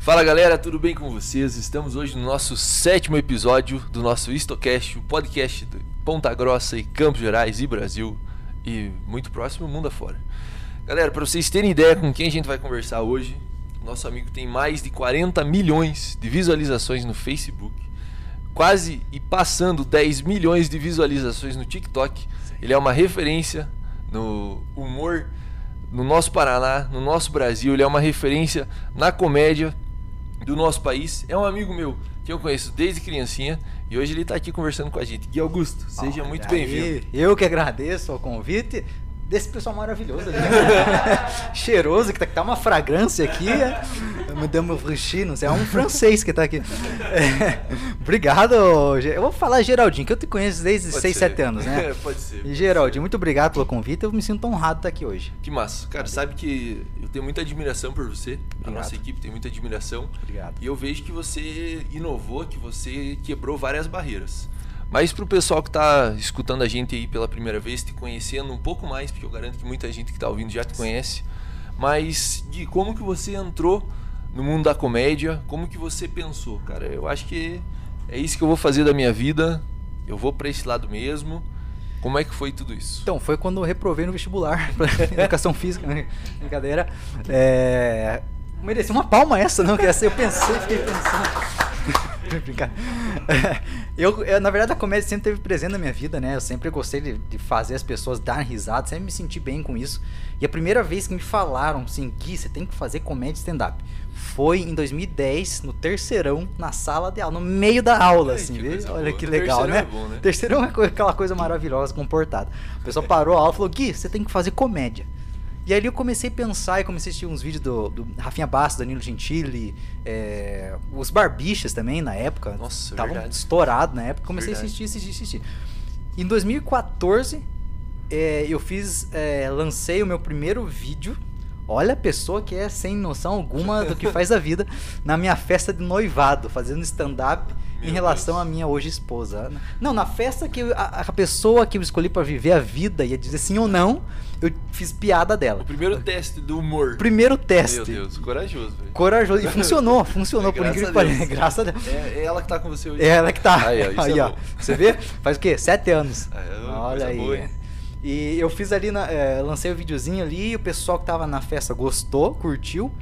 Fala galera, tudo bem com vocês? Estamos hoje no nosso sétimo episódio do nosso Istocast, o podcast de Ponta Grossa e Campos Gerais e Brasil e muito próximo mundo afora. Galera, para vocês terem ideia com quem a gente vai conversar hoje, nosso amigo tem mais de 40 milhões de visualizações no Facebook, quase e passando 10 milhões de visualizações no TikTok. Ele é uma referência no humor no nosso Paraná, no nosso Brasil, ele é uma referência na comédia do nosso país. É um amigo meu que eu conheço desde criancinha e hoje ele está aqui conversando com a gente. Gui Augusto, seja Olha muito bem-vindo. Eu que agradeço o convite desse pessoal maravilhoso ali. Cheiroso, que tá, tá uma fragrância aqui. É. Madame Ruchy, não sei, é um francês que tá aqui. É, obrigado. Eu vou falar Geraldinho, que eu te conheço desde Pode 6, ser. 7 anos, né? Pode ser. E Geraldinho, muito obrigado pelo convite. Eu me sinto honrado de estar aqui hoje. Que massa. Cara, sabe que eu tenho muita admiração por você. A nossa equipe tem muita admiração. Obrigado. E eu vejo que você inovou, que você quebrou várias barreiras. Mas pro pessoal que tá escutando a gente aí pela primeira vez, te conhecendo um pouco mais, porque eu garanto que muita gente que tá ouvindo já te conhece. Mas de como que você entrou no mundo da comédia? Como que você pensou, cara? Eu acho que é isso que eu vou fazer da minha vida. Eu vou pra esse lado mesmo. Como é que foi tudo isso? Então, foi quando eu reprovei no vestibular pra educação física, né? brincadeira. É... Mereci uma palma essa, não? Essa eu pensei, fiquei pensando. Brincadeira. Eu, eu, na verdade, a comédia sempre esteve presente na minha vida, né? Eu sempre gostei de, de fazer as pessoas darem risada, sempre me senti bem com isso. E a primeira vez que me falaram assim, Gui, você tem que fazer comédia stand-up, foi em 2010, no terceirão, na sala de aula, no meio da aula, Ai, assim, que Olha boa. que legal, né? é bom, né? Terceirão é aquela coisa maravilhosa, comportada. O pessoal parou a aula e falou, Gui, você tem que fazer comédia. E aí eu comecei a pensar e comecei a assistir uns vídeos do, do Rafinha Bastos, Danilo Gentili, é, os Barbichas também na época. Nossa, Estavam verdade. estourados na época. Comecei Verdade. a assistir, assistir, assistir. Em 2014, é, eu fiz, é, lancei o meu primeiro vídeo. Olha a pessoa que é sem noção alguma do que faz a vida na minha festa de noivado, fazendo stand-up em relação à minha hoje esposa. Não, na festa que eu- a, a pessoa que eu escolhi pra viver a vida ia dizer sim ou não, eu fiz piada dela. O primeiro teste do humor. Primeiro teste. Meu Deus, corajoso, velho. Corajoso. E funcionou, funcionou, É, por incrível que pareça. Graças a Deus. É, é ela que tá com você hoje. É ela que tá. Aí, ó, Aí, é ó. Você vê? Faz o quê? Sete anos. É, uma Olha aí. boa? E eu fiz ali, na, é, lancei o videozinho ali, e o pessoal que tava na festa gostou, curtiu.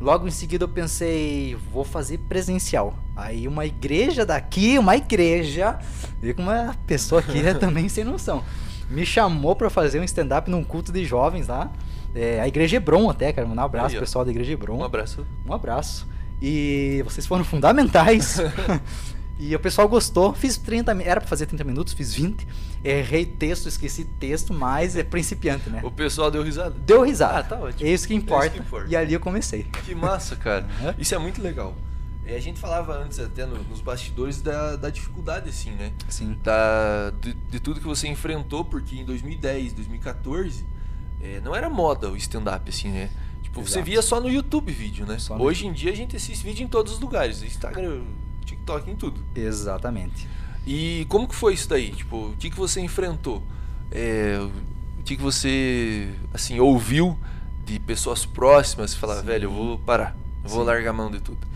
Logo em seguida eu pensei, vou fazer presencial. Aí uma igreja daqui, uma igreja, vê como é a pessoa aqui é também sem noção. Me chamou pra fazer um stand-up num culto de jovens lá. É, a igreja Hebron até, quero mandar um abraço Aí, pessoal da igreja Hebron. Um abraço. Um abraço. E vocês foram fundamentais. e o pessoal gostou. Fiz 30 mi- Era pra fazer 30 minutos, fiz 20. Errei texto, esqueci texto, mas é principiante, né? O pessoal deu risada. Deu risada. Ah, tá ótimo. É isso que importa. É isso que importa. E ali eu comecei. Que massa, cara. Uhum. Isso é muito legal. É, a gente falava antes até no- nos bastidores da, da dificuldade, assim, né? Sim. Da, de, de tudo que você enfrentou, porque em 2010, 2014, é, não era moda o stand-up, assim, né? Tipo, você Exato. via só no YouTube vídeo, né? Só Hoje em dia a gente assiste vídeo em todos os lugares. Instagram, TikTok, em tudo. Exatamente. E como que foi isso daí? Tipo, o que que você enfrentou? É, o que que você, assim, ouviu de pessoas próximas e falar, Sim. velho, eu vou parar, eu vou Sim. largar a mão de tudo.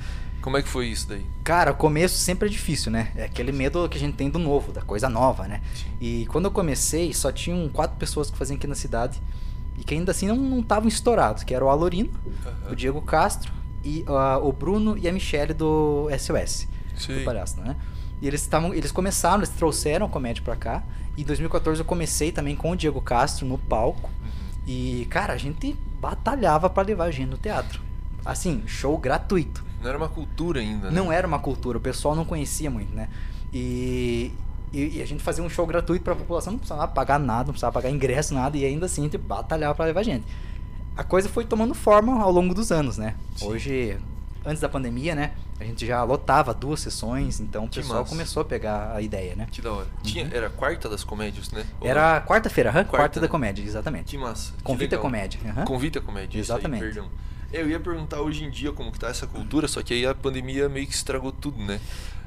Como é que foi isso daí? Cara, o começo sempre é difícil, né? É aquele medo que a gente tem do novo, da coisa nova, né? Sim. E quando eu comecei, só tinham quatro pessoas que faziam aqui na cidade e que ainda assim não estavam estourados, que era o Alorino, Aham. o Diego Castro e ah, o Bruno e a Michelle do SOS, Sei. do Palhaço, né? E eles estavam, eles começaram, eles trouxeram a comédia pra cá. E em 2014 eu comecei também com o Diego Castro no palco. Uhum. E cara, a gente batalhava pra levar a gente no teatro. Assim, show gratuito. Não era uma cultura ainda, né? Não era uma cultura, o pessoal não conhecia muito, né? E, e, e a gente fazia um show gratuito pra população, não precisava pagar nada, não precisava pagar ingresso, nada, e ainda assim a gente batalhava pra levar gente. A coisa foi tomando forma ao longo dos anos, né? Sim. Hoje, antes da pandemia, né? A gente já lotava duas sessões, então o Que pessoal massa. começou a pegar a ideia, né? Que da hora. Tinha, era a quarta das comédias, né? Ou Era a quarta-feira, Quarta, quarta, da né? comédia, exatamente. Que massa. que Convite a legal. comédia. aham. Convite a comédia. isso aí, Exatamente. perdão. Eu ia perguntar hoje em dia como que tá essa cultura, só que aí a pandemia meio que estragou tudo, né?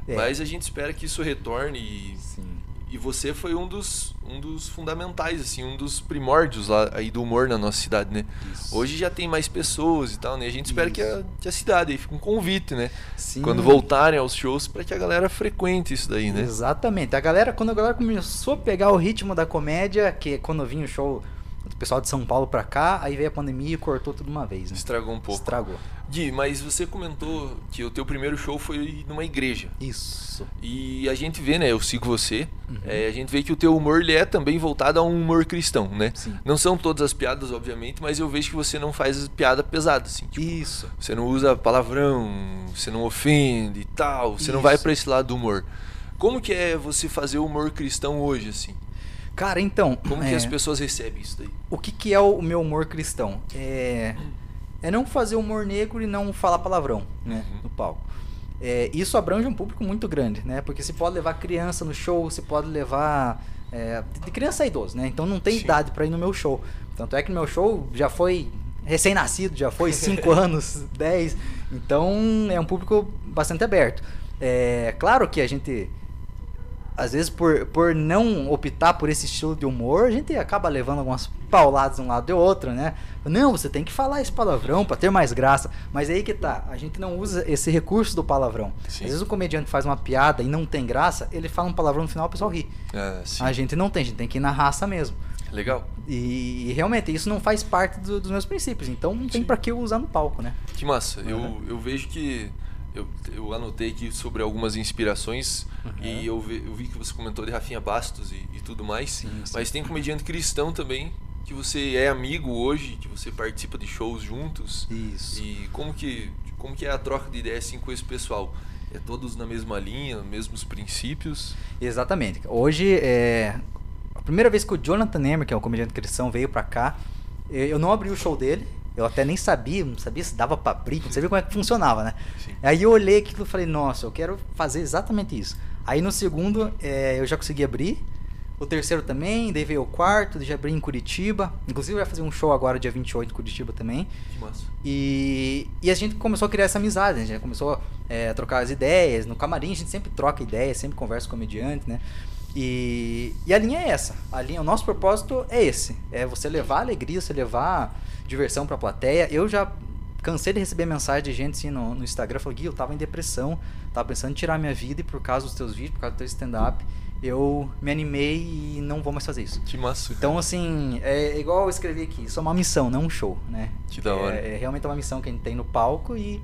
É. Mas a gente espera que isso retorne e, Sim. e você foi um dos, um dos fundamentais, assim, um dos primórdios lá aí do humor na nossa cidade, né? Isso. Hoje já tem mais pessoas e tal, né? A gente espera que a, que a cidade aí fique um convite, né? Sim. Quando voltarem aos shows, para que a galera frequente isso daí, né? Exatamente. A galera, quando a galera começou a pegar o ritmo da comédia, que é quando vinha o show do pessoal de São Paulo pra cá, aí veio a pandemia e cortou tudo uma vez, né? Estragou um pouco. Estragou. Gui, mas você comentou que o teu primeiro show foi numa igreja. Isso. E a gente vê, né? Eu sigo você. Uhum. é, a gente vê que o teu humor ele é também voltado a um humor cristão, né? Sim. Não são todas as piadas, obviamente, mas eu vejo que você não faz piada pesada, assim. Tipo, Isso. você não usa palavrão, você não ofende e tal. Você não vai Isso. pra esse lado do humor. Como que é você fazer humor cristão hoje, assim? Cara, então. Como que é, as pessoas recebem isso daí? O que, que é o meu humor cristão? É, é não fazer humor negro e não falar palavrão, né? Uhum. No palco. É, isso abrange um público muito grande, né? Porque você pode levar criança no show, você pode levar. é, de criança a idoso, né? Então não tem Sim. idade pra ir no meu show. Tanto é que no meu show já foi recém-nascido, já foi 5 anos, 10. Então é um público bastante aberto. É claro que a gente às vezes por, por não optar por esse estilo de humor, a gente acaba levando algumas pauladas de um lado e outro, né? Não, você tem que falar esse palavrão pra ter mais graça. Mas aí que tá, a gente não usa esse recurso do palavrão. Sim. Às vezes o comediante faz uma piada e não tem graça, ele fala um palavrão no final, o pessoal ri. Sim. A gente não tem, a gente tem que ir na raça mesmo. Legal. E, e realmente isso não faz parte do- dos meus princípios, então não tem pra que eu usar no palco, né? Que massa. Eu, Uhum. eu vejo que. Eu, eu anotei aqui sobre algumas inspirações Uhum. e eu vi, eu vi que você comentou de Rafinha Bastos e, e tudo mais. Sim, sim. Mas tem comediante cristão também, que você é amigo hoje, que você participa de shows juntos. Isso. E como que, como que é a troca de ideias assim, com esse pessoal? É todos na mesma linha, mesmos princípios? Exatamente. Hoje, é... a primeira vez que o Jonathan Emmer, que é um comediante cristão, veio pra cá, eu não abri o show dele. Eu até nem sabia, não sabia se dava pra abrir, não sabia como é que funcionava, né? Sim. Aí eu olhei aquilo e falei, nossa, eu quero fazer exatamente isso. Aí no segundo, é, eu já consegui abrir. O terceiro também, daí veio o quarto, já abri em Curitiba. Inclusive vai fazer um show agora, dia 28, em Curitiba também. Que massa. E, e a gente começou a criar essa amizade, a gente começou é, a trocar as ideias. No camarim a gente sempre troca ideias, sempre conversa com o comediante, né? E, e a linha é essa. A linha, o nosso propósito é esse. É você levar alegria, você levar diversão pra plateia. Eu já cansei de receber mensagem de gente assim no, no Instagram, falou, Gui, eu tava em depressão, tava pensando em tirar minha vida e por causa dos teus vídeos, por causa do teu stand-up, eu me animei e não vou mais fazer isso. Que massa. Então, assim, é igual eu escrevi aqui, isso é uma missão, não um show, né? Que da hora. É, é realmente uma missão que a gente tem no palco e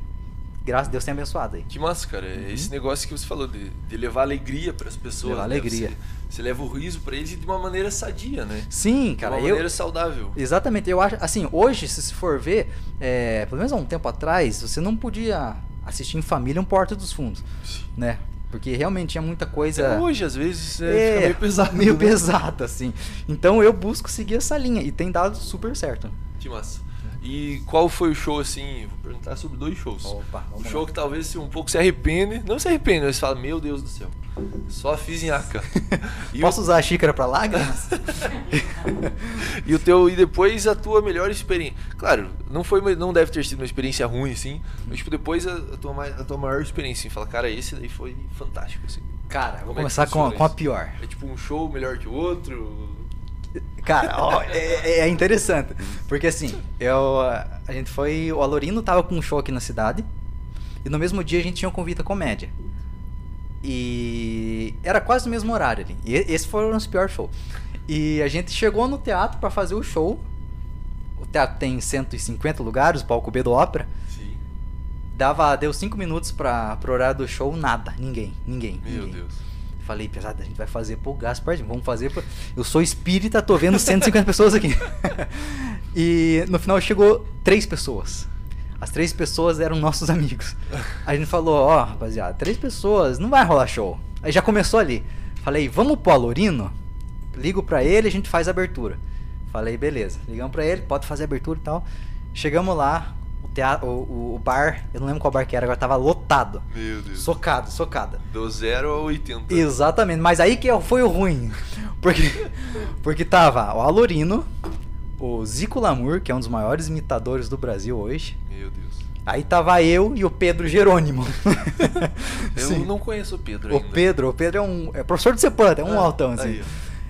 graças a Deus tem abençoado aí. Que massa, cara. É Uhum. esse negócio que você falou, de, de levar alegria para as pessoas. Levar né? alegria. Você, você leva o riso para eles de uma maneira sadia, né? Sim, de cara, uma eu. maneira saudável. Exatamente, eu acho, assim, hoje, se você for ver, é, pelo menos há um tempo atrás, você não podia assistir em família um Porta dos Fundos, né? Porque realmente tinha muita coisa. Até hoje, às vezes, é, fica meio pesado. Meio né? pesado, assim. Então eu busco seguir essa linha e tem dado super certo. Que massa. E qual foi o show, assim? Vou perguntar sobre dois shows. Opa, um vamos show lá. que talvez você um pouco se arrepende. Não se arrepende, mas fala, meu Deus do céu. Só fiz em Aca. Posso o, usar a xícara pra lágrimas? e o teu. E depois a tua melhor experiência. Claro, não foi não deve ter sido uma experiência ruim, assim. Mas tipo, depois a, a tua, a tua maior experiência, assim, fala, cara, esse daí foi fantástico, assim. Cara, vou Como é começar com, a- com a pior. É tipo um show melhor que o outro. Cara, ó, é, é interessante. Porque assim, eu, a gente foi. O Alorino tava com um show aqui na cidade. E no mesmo dia a gente tinha um convite à comédia. E era quase no mesmo horário ali. E esse foi o nosso pior show. E a gente chegou no teatro pra fazer o show. O teatro tem 150 lugares, o palco B do Ópera. Sim. Dava, deu 5 minutos pra, pro horário do show, nada. Ninguém, ninguém. Meu ninguém. Deus. Falei, pesado, a gente vai fazer pro Gaspar, vamos fazer pro... Eu sou espírita, tô vendo 150 pessoas aqui. e no final chegou três pessoas. As três pessoas eram nossos amigos. A gente falou, ó, rapaziada, três pessoas, não vai rolar show. Aí já começou ali. Falei, vamos pro Alorino? Ligo pra ele, a gente faz a abertura. Falei, beleza. Ligamos pra ele, pode fazer a abertura e tal. Chegamos lá, teatro, o, o bar, eu não lembro qual bar que era, agora tava lotado. Meu Deus. Socado, socada. Do 0 a 80. Exatamente, mas aí que foi o ruim. Porque, porque tava o Alorino, o Zico Lamour, que é um dos maiores imitadores do Brasil hoje. Meu Deus. Aí tava eu e o Pedro Jerônimo. Eu não conheço o Pedro O ainda. Pedro, o Pedro é um é professor de Cepanta, é um Ah, altão assim. aí.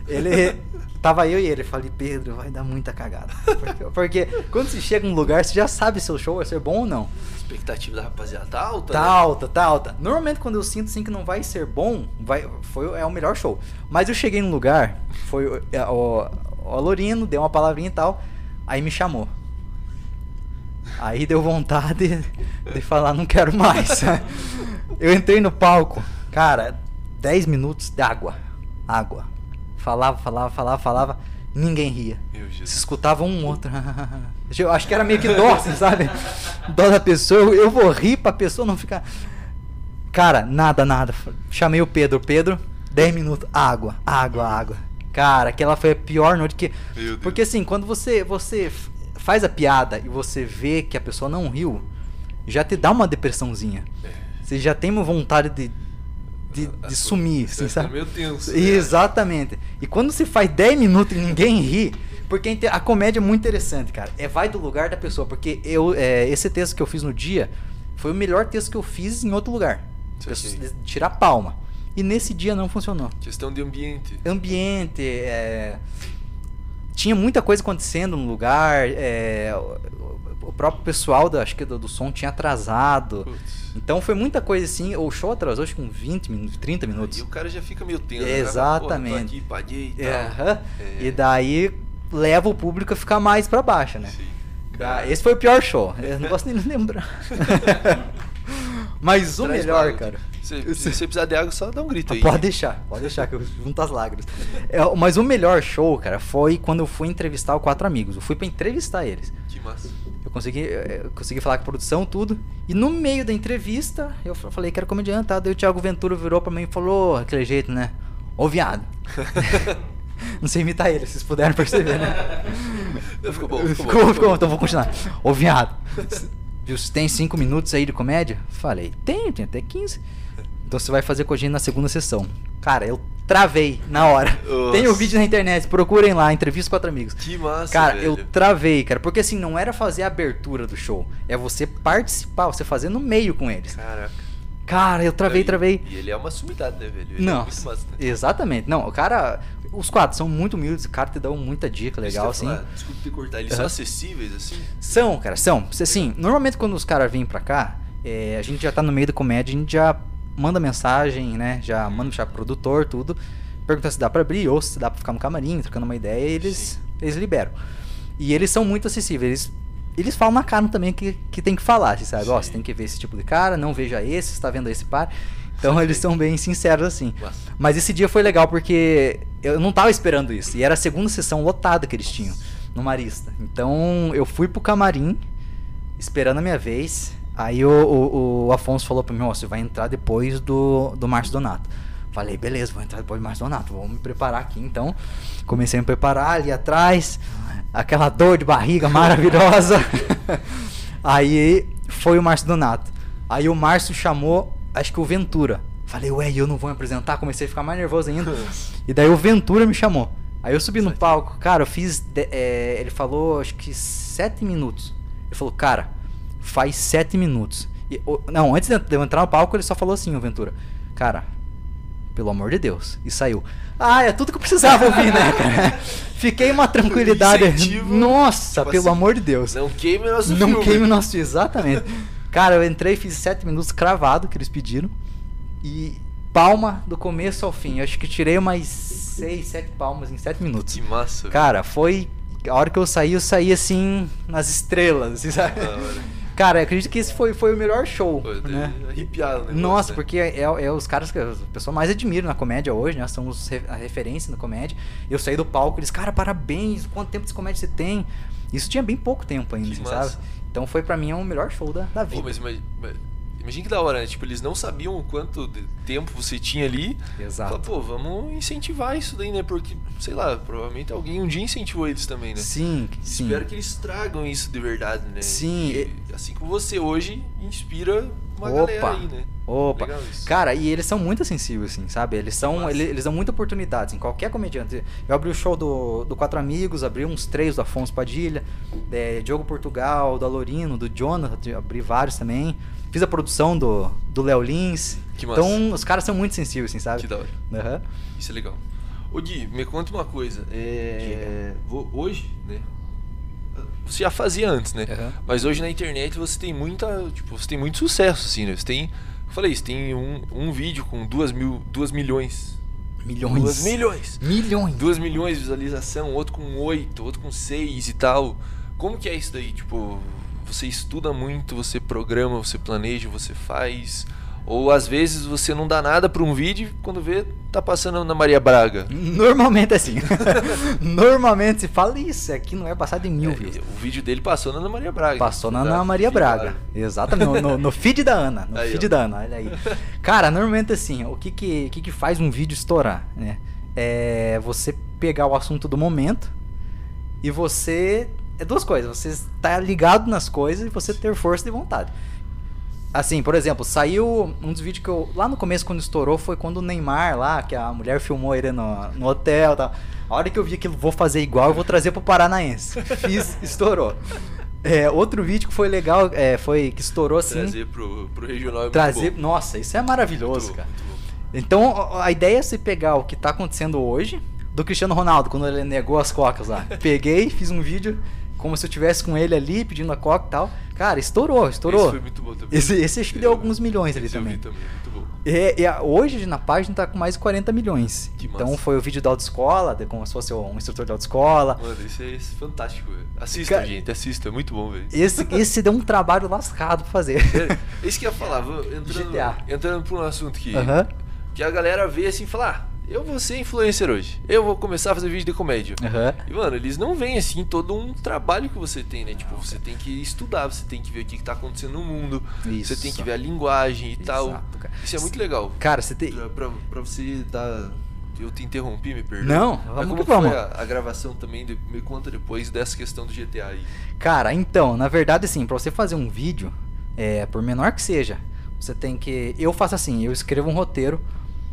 Ele tava eu e ele, falei, Pedro, vai dar muita cagada. Porque, porque quando você chega num lugar, você já sabe se o show vai ser bom ou não. A expectativa da rapaziada tá alta, Tá né? alta, tá alta. Normalmente quando eu sinto assim que não vai ser bom, vai, foi, é o melhor show. Mas eu cheguei num lugar, foi o, é, o, o Alorino, deu uma palavrinha e tal, aí me chamou. Aí deu vontade de falar, não quero mais. Eu entrei no palco, cara, 10 minutos de água. Água. Falava, falava, falava, falava, ninguém ria. Se escutava um outro. Eu acho que era meio que dó, sabe? Dó da pessoa. Eu, vou rir pra pessoa não ficar. Cara, nada, nada. Chamei o Pedro. Pedro, 10 minutos. Água, água, água. Cara, aquela foi a pior noite que. Porque assim, quando você, você faz a piada e você vê que a pessoa não riu, já te dá uma depressãozinha. É. Você já tem uma vontade de, de, de sumir, assim, vai sabe? ficar meio tenso, né? Exatamente. E quando você faz 10 minutos e ninguém ri, porque a comédia é muito interessante, cara. É vai do lugar da pessoa, porque eu é, esse texto que eu fiz no dia foi o melhor texto que eu fiz em outro lugar. Pessoas- Tirar palma. E nesse dia não funcionou. Questão de ambiente. Ambiente, é, tinha muita coisa acontecendo no lugar, é, o, próprio pessoal da, acho que do, do som tinha atrasado. Putz. Então foi muita coisa assim. O show atrasou acho que com 20 minutos, 30 minutos. E o cara já fica meio tenso. né? Exatamente. Tô aqui, e tal. É. É. E daí leva o público a ficar mais pra baixo, né? Sim. Cara, Esse foi o pior show. Eu não gosto nem de lembrar. Mas o traz melhor, bala. cara. Se se você precisar de água, só dá um grito aí. Pode deixar, pode deixar que eu junto as lágrimas. É, mas o melhor show, cara, foi quando eu fui entrevistar o Quatro Amigos. Eu fui pra entrevistar eles. Que massa. Consegui, eu consegui falar com a produção, tudo. E no meio da entrevista, eu fa- falei que era comediante, tá? Daí o Thiago Ventura virou pra mim e falou, aquele jeito, né? Ô viado. Não sei imitar ele, vocês puderam perceber, né? Ficou bom, ficou bom, Ficou, ficou ficou, bom. então vou continuar. Ô viado. Viu, você tem cinco minutos aí de comédia? Falei, tenho, tenho até 15. Então você vai fazer gente na segunda sessão. Cara, eu travei na hora. Nossa. Tem o vídeo na internet, procurem lá, entrevista com quatro amigos. Que massa, Cara, velho. eu travei, cara, porque assim, não era fazer a abertura do show, é você participar, você fazer no meio com eles. Caraca. Cara, eu travei, travei. E ele é uma sumidade, né, velho? Ele é Não, muito massa, né? exatamente. Não, o cara, os quatro são muito humildes, o cara te dá muita dica legal, assim. falar, Desculpa te cortar. Eles são Aham. acessíveis, assim? São, cara, são. Assim, normalmente quando os caras vêm pra cá, é, a gente já tá no meio da comédia, a gente já manda mensagem, né? Já manda já pro produtor, tudo. Pergunta se dá pra abrir ou se dá pra ficar no camarim, trocando uma ideia, e eles, Sim. eles liberam. E eles são muito acessíveis. Eles, eles falam na cara também que, que tem que falar, assim, sabe? Ó, Sim. você tem que ver esse tipo de cara, não veja esse, você tá vendo esse par. Então Sim. eles são bem sinceros assim. Massa. Mas esse dia foi legal porque eu não tava esperando isso. E era a segunda sessão lotada que eles tinham no Marista. Então eu fui pro camarim, esperando a minha vez. Aí o, o, o Afonso falou pra mim: Ó, você vai entrar depois do, do Márcio Donato. Falei, beleza, vou entrar depois do Márcio Donato. Vou me preparar aqui então. Comecei a me preparar ali atrás. Aquela dor de barriga maravilhosa. Aí foi o Márcio Donato. Aí o Márcio chamou, acho que o Ventura. Falei, ué, eu não vou me apresentar? Comecei a ficar mais nervoso ainda. E daí o Ventura me chamou. Aí eu subi no palco, cara, eu fiz. é, ele falou, acho que sete minutos. Ele falou, cara, faz sete minutos. E, não, antes de eu entrar no palco, ele só falou assim, o Ventura. Cara, pelo amor de Deus. E saiu. Ah, é tudo que eu precisava ouvir, né, cara? Fiquei uma tranquilidade. Incentivo, Nossa, tipo pelo assim, amor de Deus. Não queime nosso Não filme. queime o nosso exatamente. Cara, eu entrei fiz sete minutos cravado que eles pediram. E palma do começo ao fim. Eu acho que tirei umas seis, sete palmas em sete minutos. Que massa, Cara, foi. A hora que eu saí, eu saí assim, nas estrelas, sabe? Cara, eu acredito que esse foi, foi o melhor show, eu tô né? arrepiado. negócio, Nossa, né? porque é, é os caras que a pessoa mais admira na comédia hoje, né? São os, a referência na comédia. Eu saí do palco, eles, cara, parabéns, quanto tempo de comédia você tem? Isso tinha bem pouco tempo ainda, assim, sabe? Então foi pra mim o melhor show da, da vida. Pô, mas, mas, mas imagina que da hora, né? Tipo, eles não sabiam o quanto tempo você tinha ali. Exato. Fala, pô, vamos incentivar isso daí, né? Porque, sei lá, provavelmente alguém um dia incentivou eles também, né? Sim, sim. Espero que eles tragam isso de verdade, né? Sim, E, assim como você hoje inspira uma Opa. galera aí, né? Opa. Cara, e eles são muito sensíveis, assim, sabe? Eles são. Eles, eles dão muita oportunidade, assim, qualquer comediante. Eu abri o show do, do Quatro Amigos, abri uns três do Afonso Padilha, é, Diogo Portugal, do Alorino, do Jonathan, abri vários também. Fiz a produção do, do Léo Lins. Que massa. então, os caras são muito sensíveis, assim, sabe? Que da hora. Aham. Isso é legal. Ô Gui, me conta uma coisa. É, hoje, né? Você já fazia antes, né? Aham. Mas hoje na internet você tem muita. Tipo, você tem muito sucesso, assim, né? Você tem. eu Falei, você tem um, um vídeo com duas, mil, duas milhões. Milhões. Duas milhões! Milhões. 2 milhões de visualização, outro com 8, outro com 6 e tal. Como que é isso daí? Tipo, você estuda muito, você programa, você planeja, você faz. Ou às vezes você não dá nada pra um vídeo e quando vê, tá passando na Maria Braga. Normalmente é assim. Normalmente se fala isso, aqui não é passado em mil É, vezes. o vídeo dele passou na Ana Maria Braga. Passou na Tá? Ana Maria Braga. Exatamente. No, no- no feed da Ana. No Aí, feed ó. da Ana, olha aí. Cara, normalmente assim, o que que, que que faz um vídeo estourar, né? É você pegar o assunto do momento e você. É duas coisas. Você estar ligado nas coisas e você ter força de vontade. Assim, por exemplo, saiu um dos vídeos que eu. Lá no começo, quando estourou, foi quando o Neymar lá, que a mulher filmou ele no, no hotel e tal. A hora que eu vi aquilo, vou fazer igual, eu vou trazer pro Paranaense. Fiz, estourou. É, outro vídeo que foi legal, é, foi que estourou assim. Trazer pro, pro regional é trazer. Nossa, isso é maravilhoso, bom, cara. Então, a- a ideia é você pegar o que tá acontecendo hoje, do Cristiano Ronaldo, quando ele negou as cocas lá. Peguei, fiz um vídeo como se eu tivesse com ele ali, pedindo a coca e tal. Cara, estourou, estourou. Esse foi muito bom também. Esse, esse acho que deu Eu- alguns milhões ali esse eu também. vi também, muito bom. É, é, hoje na página tá com mais de 40 milhões. Que então massa. foi o vídeo da autoescola, de como se fosse um instrutor da autoescola. Mano, isso é é fantástico, velho. Assista, Cara- gente, assista, é muito bom, velho. Esse, esse deu um trabalho lascado pra fazer. É isso que eu ia falar, vou- entrando, GTA. entrando por um assunto que, Aham. que a galera vê assim e fala, ah, eu vou ser influencer hoje, eu vou começar a fazer vídeo de comédia. Aham. E, mano, eles não veem, assim, todo um trabalho que você tem, né? Tipo, você tem que estudar, você tem que ver o que, que tá acontecendo no mundo, Isso. você tem que ver a linguagem e tal. Exato, cara. Isso é muito legal. Cara, você tem. Pra, pra, pra você dar... Eu te interrompi, me perdoa. Não, Mas vamos como que vamos. foi a, a gravação também? De- me conta depois dessa questão do GTA aí. Cara, então, na verdade, assim, pra você fazer um vídeo, é, por menor que seja, você tem que. Eu faço assim, eu escrevo um roteiro.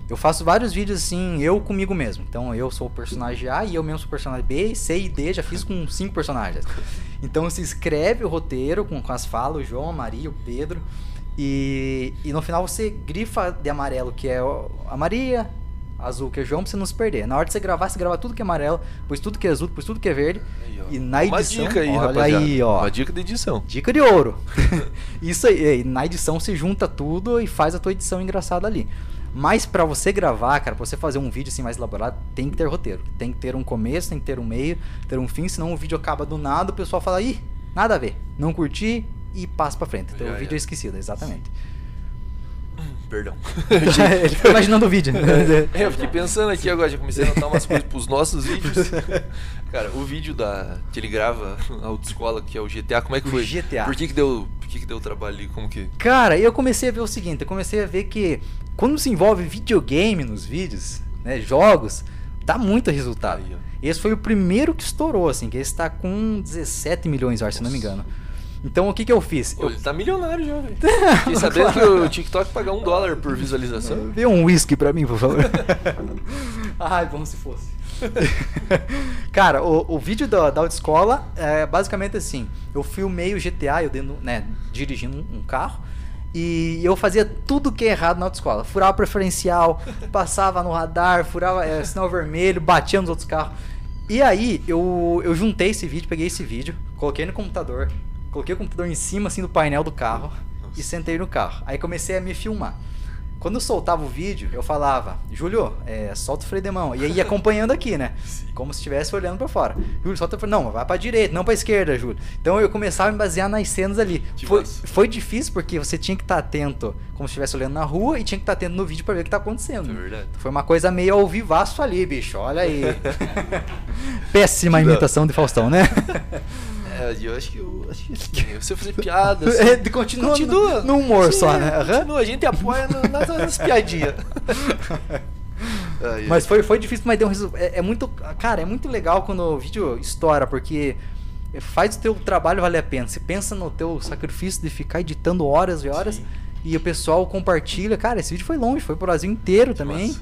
Eu faço vários vídeos assim, eu comigo mesmo. Então eu sou o personagem A e eu mesmo sou o personagem B, C e D, já fiz com cinco personagens. Então você escreve o roteiro com, com as falas, o João, a Maria, o Pedro. E, e no final você grifa de amarelo, que é a Maria, azul, que é o João, pra você não se perder. Na hora de você gravar, você grava tudo que é amarelo, depois tudo que é azul, depois tudo que é verde. Aí. E na Uma edição, dica aí, olha rapaziada. aí, ó. Uma dica de edição. Dica de ouro. Isso aí, e na edição você junta tudo e faz a tua edição engraçada ali. Mas pra você gravar, cara, pra você fazer um vídeo assim mais elaborado, tem que ter roteiro. Tem que ter um começo, tem que ter um meio, ter um fim, senão o vídeo acaba do nada, o pessoal fala, ih, nada a ver. Não curti e passa pra frente. Então Já o vídeo é esquecido, exatamente. Perdão. Ele fica imaginando o vídeo. É, eu fiquei pensando aqui agora, já comecei a anotar umas coisas pros nossos vídeos. Cara, o vídeo da que ele grava na autoescola, que é o GTA, como é que O foi? GTA. Por que que deu, que que deu trabalho ali? Como que... Cara, eu comecei a ver o seguinte, eu comecei a ver que quando se envolve videogame nos vídeos, né, jogos, dá muito resultado. Aí. Esse foi o primeiro que estourou, assim, que esse tá com 17 milhões, eu acho, se não me engano. Então o que que eu fiz? Pô, Eu ele tá milionário já, velho. Fiquei sabendo que o TikTok paga um dólar por visualização. Vê um whisky pra mim, por favor. Ai, bom se fosse. Cara, o, o vídeo da, da autoescola é basicamente assim: eu filmei o GTA, eu dentro, né, dirigindo um, carro, e eu fazia tudo que é errado na autoescola. Furava preferencial, passava no radar, furava é, sinal vermelho, batia nos outros carros. E aí, eu, eu juntei esse vídeo, peguei esse vídeo, coloquei no computador, coloquei o computador em cima assim do painel do carro e sentei no carro. Aí comecei a me filmar. Quando eu soltava o vídeo, eu falava, Júlio, é, solta o freio de mão. E aí ia acompanhando aqui, né? Sim. Como se estivesse olhando pra fora. Júlio, solta o freio. Não, vai pra direita, não pra esquerda, Júlio. Então eu começava a me basear nas cenas ali. Foi, foi difícil porque você tinha que estar atento, como se estivesse olhando na rua, e tinha que estar atento no vídeo pra ver o que tá acontecendo. É verdade. Foi uma coisa meio ao vivaço ali, bicho. Olha aí. Péssima imitação de Faustão, né? É, eu acho que eu acho que você fazer piada. É, Assim, de- continua no- no humor Sim, só, né? é. Continua, a gente apoia no- nas, nas piadinhas. Ai. Mas foi, foi difícil, mas deu um resultado. É, é muito. Cara, é muito legal quando o vídeo estoura, porque faz o teu trabalho valer a pena. Você pensa no teu sacrifício de ficar editando horas e horas. Sim. E o pessoal compartilha. Cara, esse vídeo foi longe, foi pro Brasil inteiro também. massa.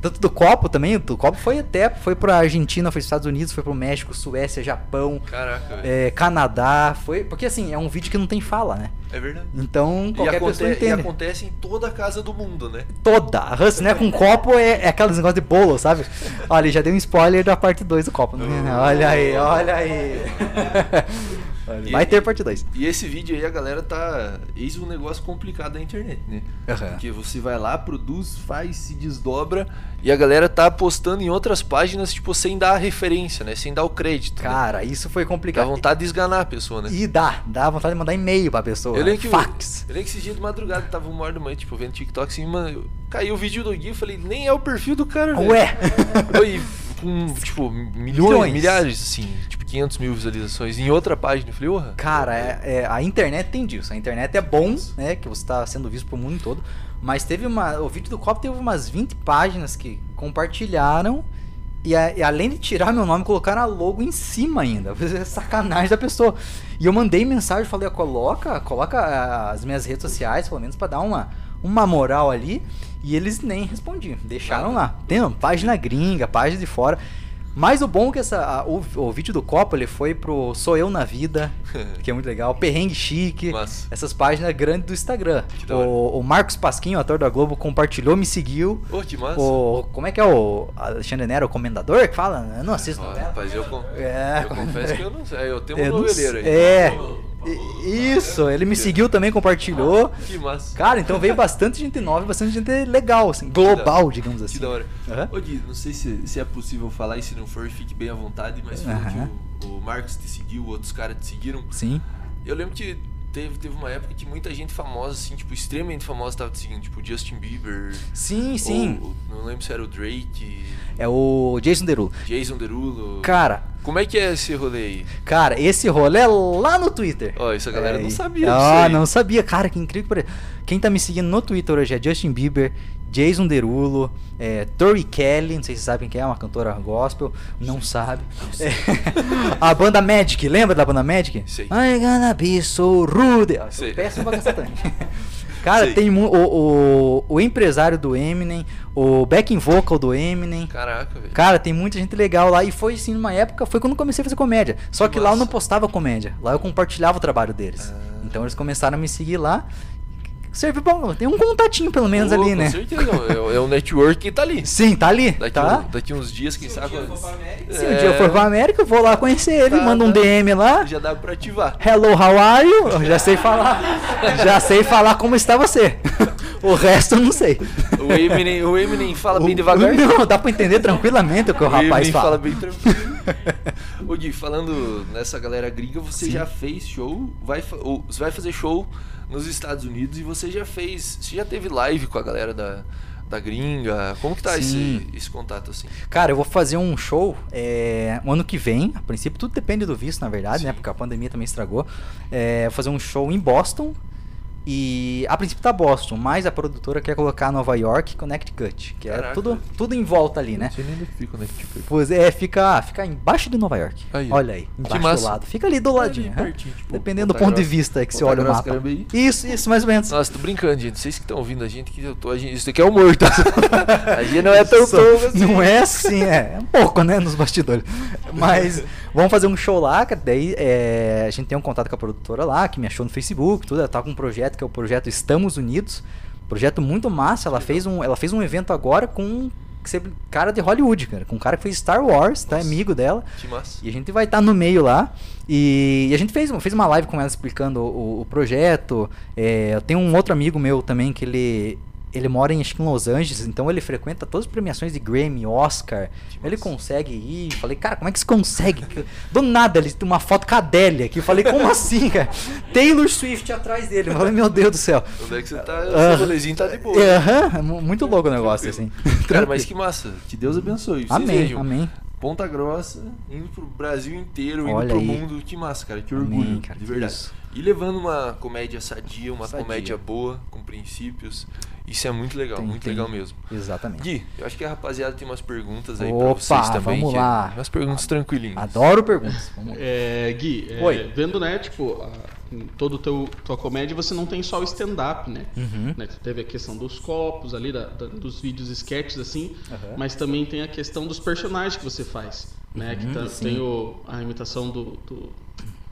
Tanto do copo também, o copo foi até, foi pra Argentina, foi pros Estados Unidos, foi pro México, Suécia, Japão, Caraca, é, Canadá, foi. Porque assim, é um vídeo que não tem fala, né? É verdade. Então E, qualquer aconte- pessoa e entende. acontece em toda a casa do mundo, né? Toda. A Hus, né, com copo é, é aqueles negócios de bolo, sabe? Olha, já deu um spoiler da parte 2 do copo. Né? Olha aí, olha aí. E- Vai ter parte 2. E esse vídeo aí a galera tá. Eis um negócio complicado da internet, né? Porque você vai lá, produz, faz, se desdobra e a galera tá postando em outras páginas, tipo, sem dar a referência, né? Sem dar o crédito. né? Cara, isso foi Dá complicado. vontade de esganar a pessoa, né? E dá, dá vontade de mandar e-mail pra pessoa. Eu lembro que, Fax. eu lembro que esse dia de madrugada tava uma hora da manhã, tipo, vendo TikTok assim, mano, caiu o vídeo do Gui, eu falei, nem é o perfil do cara, velho. Ué! Com, tipo, milhões, Milhões. milhares, assim, tipo, 500 mil visualizações em outra página. Eu falei, porra. Cara, é- é, a internet tem disso. A internet é bom, né? Que você tá sendo visto pro mundo todo. Mas teve uma. O vídeo do copo teve umas 20 páginas que compartilharam. E, a- e além de tirar meu nome, colocaram a logo em cima ainda. É sacanagem da pessoa. E eu mandei mensagem, falei, coloca, coloca as minhas redes sociais, pelo menos pra dar uma, uma moral ali. E eles nem respondiam, deixaram lá. Tem uma página gringa, página de fora. Mas o bom é que essa, a- o, o vídeo do copo ele foi pro Sou Eu na Vida, que é muito legal. Perrengue Chique. Essas páginas grandes do Instagram. O, o Marcos Pasquinho, ator da Globo, compartilhou, me seguiu. Ô, que massa. O, como é que é o Alexandre Nero, o comendador, que fala? Eu não assisto novela. rapaz, eu, con- É, eu confesso que eu não sei. Eu tenho Eu um não noveleiro aí. É. I- Isso, ele me seguiu também, compartilhou. Que massa. Cara, então veio bastante gente nova, bastante gente legal, assim, global, digamos assim. Que da hora. Aham. Ô, Gui, não sei se, se é possível falar e se não for, fique bem à vontade, mas Aham. que o, o Marcos te seguiu, outros caras te seguiram. Sim. Eu lembro que teve, teve uma época que muita gente famosa, assim, tipo, extremamente famosa tava te seguindo, tipo Justin Bieber. Sim, sim. ou- não lembro se era o Drake, É o Jason Derulo. Jason Derulo. Cara, Como é que é esse rolê aí? cara, esse rolê é lá no Twitter. Ó, isso a galera É, não sabia Ah, disso aí. não sabia. Cara, que incrível. Quem tá me seguindo no Twitter hoje é Justin Bieber, Jason Derulo, é, Tori Kelly, não sei se vocês sabem quem é, uma cantora gospel, não sabe. É, a banda Magic, lembra da banda Magic? Sei. I'm gonna be so rude. Ah, Sei. pra caçar também. Cara, Sei. tem o, o, o empresário do Eminem, o backing vocal do Eminem. Caraca, velho. Cara, tem muita gente legal lá. E foi assim, numa época, foi quando comecei a fazer comédia. Só Que lá eu não postava comédia. Lá eu compartilhava o trabalho deles. Ah. Então eles começaram a me seguir lá. Serviu bom, tem um contatinho pelo menos Ô, ali, com né? certeza, é, é um network que tá ali. Sim, tá ali. Daqui, tá? um- daqui uns dias, quem sabe. Se um dia eu for pra América, eu vou lá conhecer ele, Tá, manda um tá. DM lá. Já dá pra ativar. Hello, how are you? Eu já sei falar. já sei falar como está você. o resto eu não sei. O Eminem, o Eminem fala bem O- devagar. Não, dá pra entender tranquilamente o que o rapaz Eminem fala. fala bem tranquilo. Ô Gui, falando nessa galera gringa, você Sim. já fez show, vai, ou, você vai fazer show nos Estados Unidos e você já fez, você já teve live com a galera da, da gringa, como que tá esse, esse contato assim? Cara, eu vou fazer um show é, um ano que vem. A princípio, tudo depende do visto, na verdade, né? Sim. Porque a pandemia também estragou. É, vou fazer um show em Boston. E a princípio tá Boston, mas a produtora quer colocar Nova York e Connecticut, que é Caraca. tudo, tudo em volta ali, né? Não sei nem onde fica? Tipo, Pois é, fica, fica embaixo de Nova York. Aí, olha aí, embaixo do lado. Fica ali do ladinho. ali né? pertinho, tipo, Dependendo do ponto de vista que você olha o Grossa, mapa. Isso, isso, mais ou menos. Nossa, tô brincando, gente. Vocês que estão ouvindo a gente, que eu tô, a gente, isso aqui é humor, tá? a gente não é tão tonto assim. Não é assim, é, é um pouco, né, nos bastidores. Mas vamos fazer um show lá, cara, daí é, a gente tem um contato com a produtora lá, que me achou no Facebook, tudo, ela tá com um projeto que é o projeto Estamos Unidos, projeto muito massa, ela fez um, ela fez um evento agora com um cara de Hollywood, cara, com um cara que fez Star Wars, tá, Nossa. amigo dela, Que massa. e a gente vai estar no meio lá. E, e a gente fez, fez uma live com ela explicando o, o projeto. É, eu tenho um outro amigo meu também que ele. Ele mora em, acho que em Los Angeles, então ele frequenta todas as premiações de Grammy, Oscar. Que Ele consegue ir. Falei, cara, como é que você consegue? Do nada, ele tem uma foto com a Adélia aqui. Eu falei, como assim, cara? Taylor Swift atrás dele. Eu falei, meu Deus do céu. Onde é que você tá? Ah. Seu rolezinho tá de boa. É, aham, é mu- muito louco o negócio, assim. Cara, mas que massa. Que Deus abençoe. Amém, amém. Ponta Grossa, indo pro Brasil inteiro, indo Olha pro aí. mundo. Que massa, cara. Que Amém, orgulho. cara, de verdade. isso. E levando uma comédia sadia, uma Sadia. comédia boa, com princípios. Isso é muito legal, Tem- muito tem. legal mesmo. Exatamente. Gui, eu acho que a rapaziada tem umas perguntas aí pra Opa, vocês também. vamos lá. Umas perguntas tranquilinhas. Adoro perguntas. É, Gui, é, Oi. vendo, né, tipo, todo teu tua comédia você não tem só o stand-up, né? Uhum. né? Teve a questão dos copos ali, da- da- dos vídeos sketches assim, Uhum. mas também tem a questão dos personagens que você faz, né? que tá- Uhum, tem o, a imitação do, do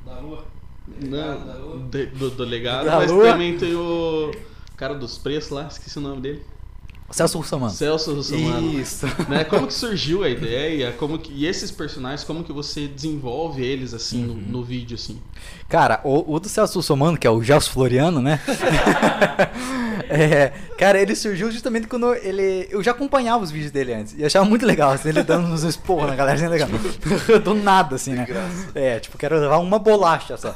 Da lua. Não, de- do, do legado, Da mas lua. também tem o cara dos preços lá, esqueci o nome dele. Celso Russomano. Celso Russomano. Isso. Né? Como que surgiu a ideia? Como que, e esses personagens, como que você desenvolve eles assim Uhum. no, no vídeo assim? Cara, o, o do Celso Russomano, que é o Gelson Floriano, né? É, cara, ele surgiu justamente quando ele. Eu já acompanhava os vídeos dele antes. E achava muito legal, assim, ele dando uns esporros na galera, assim, legal. Do nada, assim, né? É, tipo, quero levar uma bolacha só.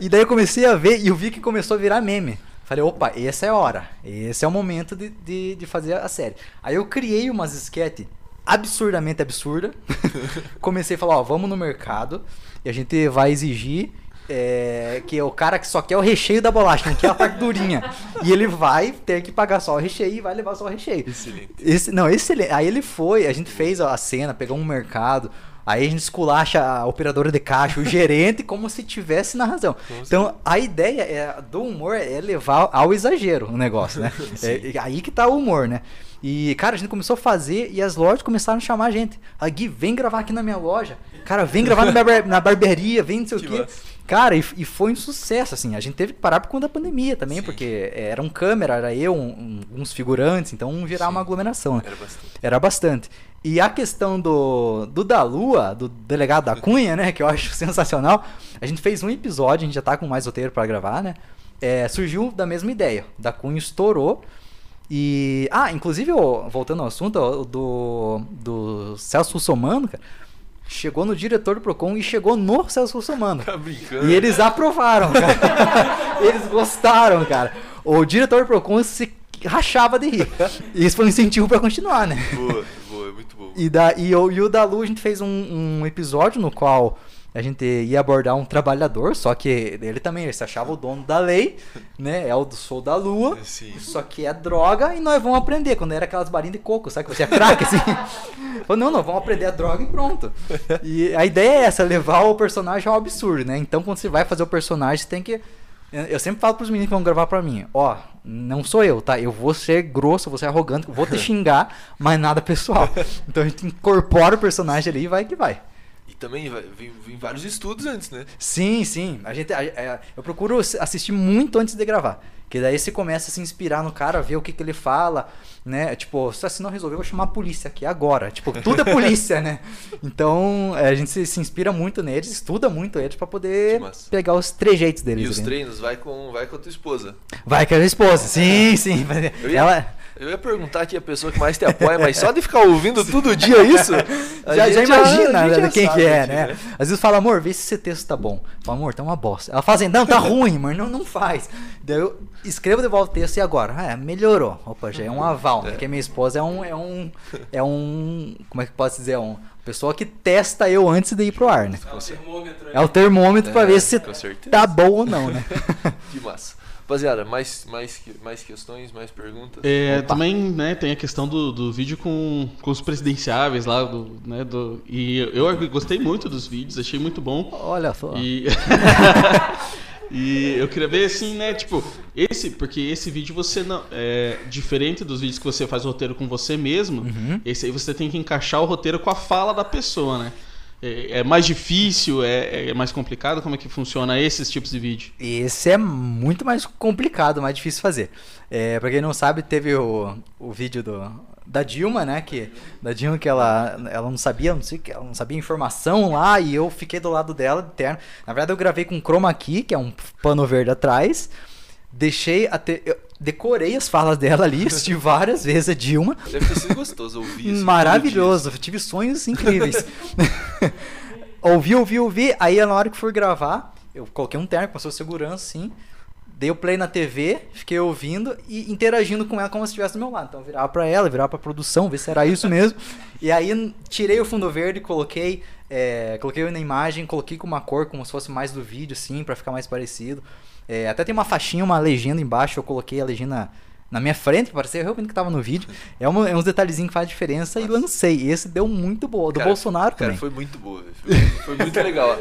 E daí eu comecei a ver e eu vi que começou a virar meme. Falei, opa, essa é a hora. Esse é o momento de, de, de fazer a série. Aí eu criei umas sketch absurdamente absurda. Comecei a falar, ó, vamos no mercado e a gente vai exigir é, que é o cara que só quer o recheio da bolacha, não quer a parte durinha. E ele vai ter que pagar só o recheio e vai levar só o recheio. Excelente. Esse, não, excelente. Aí ele foi, a gente fez a cena, pegou um mercado. Aí a gente esculacha a operadora de caixa, o gerente, como se tivesse na razão. Então, a ideia é, do humor é levar ao exagero o negócio, né? É, aí que tá o humor, né? E, cara, a gente começou a fazer e as lojas começaram a chamar a gente. A Gui, vem gravar aqui na minha loja. Cara, vem gravar na, barber- na barbearia, vem não sei o Que quê. massa. Cara, e, e foi um sucesso, assim. A gente teve que parar por conta da pandemia também, Sim. porque era um câmera, era eu, um- um- uns figurantes, então gerava Sim. uma aglomeração. né? Era bastante. Era bastante. E a questão do, do da Lua, do delegado da Cunha, né? Que eu acho sensacional. A gente fez um episódio, a gente já tá com mais roteiro pra gravar, né? É, surgiu da mesma ideia. Da Cunha estourou. E. Ah, inclusive, voltando ao assunto, do, do Celso Russomano, cara. Chegou no diretor do Procon e chegou no Celso Russomano. Tá brincando. E eles aprovaram, cara. eles gostaram, cara. O diretor do Procon se rachava de rir. E isso foi um incentivo pra continuar, né? Boa, boa, é muito bom. E, da, e, o, e o da Lu, a gente fez um, um episódio no qual a gente ia abordar um trabalhador, só que ele também ele se achava o dono da lei, né? É o do Sou da Lua. Sim. Só que é droga e nós vamos aprender. Quando era aquelas barinhas de coco, sabe? Que você é craque, assim. Falou, não, não, vamos aprender a droga e pronto. E a ideia é essa, levar o personagem ao absurdo, né? Então quando você vai fazer o personagem, você tem que. Eu eu sempre falo pros meninos que vão gravar pra mim, ó, não sou eu, tá? Eu vou ser grosso, vou ser arrogante, vou te xingar, mas nada pessoal. Então a gente incorpora o personagem ali e vai que vai. Também vem, vem vários estudos antes, né? Sim, sim. A gente, a- a- eu procuro assi- assistir muito antes de gravar. Que daí você começa a se inspirar no cara, ver o que, que ele fala, né? Tipo, se assim não resolver, eu vou chamar a polícia aqui agora. Tipo, tudo é polícia, né? Então, é, a gente se, se inspira muito neles, estuda muito eles pra poder pegar os trejeitos deles. E os ali, treinos vai com, vai com a tua esposa. Vai é a esposa. Sim, sim. Ela. Eu ia perguntar aqui a pessoa que mais te apoia, mas só de ficar ouvindo todo dia isso. a Já, já imagina né, já quem sabe que é, aqui, né? Às vezes fala, amor, vê se esse texto tá bom. Fala, amor, tá uma bosta. Ela fala assim, não, tá ruim, amor, não, não faz. Daí eu escrevo de volta o texto e agora? Ah, é, melhorou. Opa, já é um aval, né? É. Porque minha esposa é um, é um, é um, como é que posso dizer? É um pessoa que testa eu antes de ir pro ar, né? É o termômetro. É o termômetro pra É, ver se tá bom ou não, né? Que massa. Rapaziada, mais, mais, mais questões, mais perguntas? É, também né, tem a questão do, do vídeo com, com os presidenciáveis lá. Do, né, do, e eu gostei muito dos vídeos, achei muito bom. Olha só. E, e eu queria ver assim, né? Tipo, esse, porque esse vídeo você não. É diferente dos vídeos que você faz o roteiro com você mesmo. Uhum. Esse aí você tem que encaixar o roteiro com a fala da pessoa, né? É, é mais difícil, é, é mais complicado? Como é que funciona esses tipos de vídeo? Esse é muito mais complicado, mais difícil fazer. É, pra quem não sabe, teve o, o vídeo do, da Dilma, né? Que, da Dilma que ela, ela não sabia, não sei que, ela não sabia informação lá e eu fiquei do lado dela, de terno. Na verdade, eu gravei com chroma key, que é um pano verde atrás. Deixei até. Decorei as falas dela ali, assisti várias vezes a Dilma. Deve ter sido gostoso ouvir isso. Maravilhoso, tive sonhos incríveis. ouvi, ouvi, ouvi. Aí na hora que fui gravar, eu coloquei um terno, passou segurança, assim. Dei o play na TV, fiquei ouvindo e interagindo com ela como se estivesse do meu lado. Então eu virava pra ela, virava pra produção, ver se era isso mesmo. E aí tirei o fundo verde, coloquei, é, coloquei na imagem, coloquei com uma cor como se fosse mais do vídeo, assim, pra ficar mais parecido. É, até tem uma faixinha, uma legenda embaixo, eu coloquei a legenda na minha frente, parecia realmente que tava no vídeo. É, uma, é uns detalhezinhos que faz diferença e lancei. Esse deu muito boa. Do Cara, Bolsonaro cara, também. foi muito boa. velho. Foi, foi muito legal.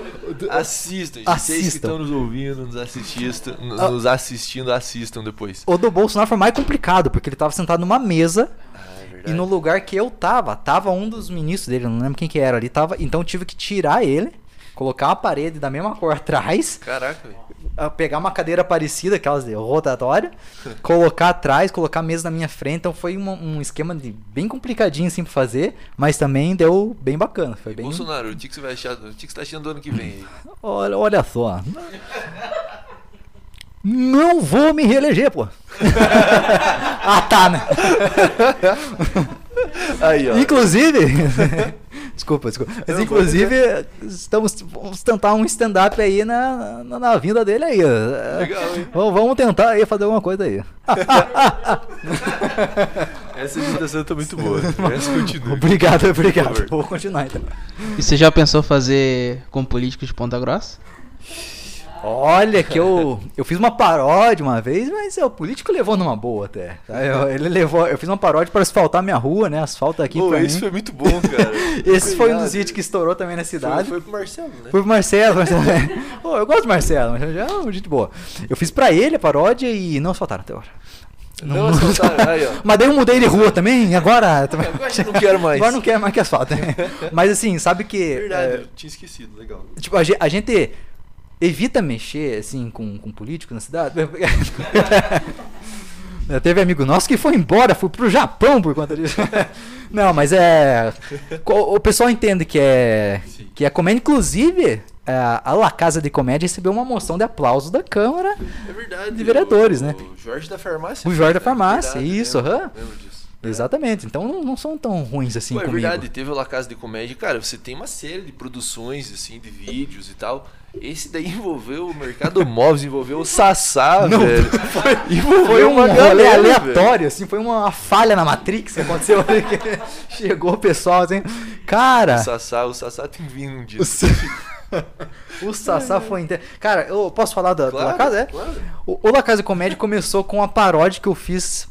Assistam, gente. Vocês que Assistam. estão nos ouvindo, nos assistindo, Ah. nos assistindo, assistam depois. O do Bolsonaro foi mais complicado, porque ele tava sentado numa mesa Ah, é e no lugar que eu tava, tava um dos ministros dele, eu não lembro quem que era ali, tava, então eu tive que tirar ele, colocar uma parede da mesma cor atrás, Caraca, velho. ah, pegar uma cadeira parecida, aquelas de rotatória, colocar atrás, colocar a mesa na minha frente, então foi uma- um esquema de, bem complicadinho assim pra fazer, mas também deu bem bacana, foi bem... Bolsonaro, o que, que você vai achar? O que, que você tá achando do ano que vem aí? Olha, olha só. Não vou me reeleger, pô. ah, tá, né? Aí, ó. Inclusive. Desculpa, desculpa. Mas Não, inclusive, estamos, vamos tentar um stand-up aí na, na, na vinda dele aí. Legal, hein? Vamos vamos tentar aí fazer alguma coisa aí. Essa imitação tá muito boa. Essa continua. obrigado, obrigado. Vou continuar então. E você já pensou fazer com políticos de Ponta Grossa? Olha que eu, eu fiz uma paródia uma vez, mas é, o político levou numa boa até. Eu- ele levou, eu fiz uma paródia para asfaltar minha rua, né? Asfalta aqui Pô, pra esse mim. foi muito bom, cara. Esse foi um Obrigado. dos vídeos que estourou também na Foi, cidade. foi pro Marcelo, né? Foi pro Marcelo, Marcelo. Pô, eu gosto do Marcelo, mas já é uma gente boa. Eu fiz pra ele a paródia e não asfaltaram até agora. Não asfaltaram, aí, ó. Mas daí eu mudei de rua também, agora. também- Agora não quero mais. Agora não quero mais que asfalto. Mas assim, sabe que. Verdade, é, eu tinha esquecido, legal. tipo, a, ge- a gente evita mexer assim com, com político na cidade. Teve amigo nosso que foi embora, foi pro Japão por conta disso. Não, mas é. O pessoal entende que é. Sim. Que é comédia. Inclusive, é, a La Casa de Comédia recebeu uma moção de aplauso da Câmara. É verdade. De vereadores, o, né? O Jorge da Farmácia. O Jorge da né? Farmácia, Verdade, isso, aham. lembro disso. Exatamente. Então não, não são tão ruins assim Pô, é comigo. verdade, teve o La Casa de Comédia. Cara, você tem uma série de produções, assim, de vídeos e tal. Esse daí envolveu o mercado móveis, envolveu o Sassá, Não, velho. foi, foi um uma rolê aleatório, assim, foi uma falha na Matrix que aconteceu. ali, que Chegou o pessoal assim, cara, O Sassá, o Sassá tem vindo um dia. o, Sa- o Sassá foi inteiro. Cara, eu posso falar da, do La Casa? É? claro. O, o La Casa Comédia começou com a paródia que eu fiz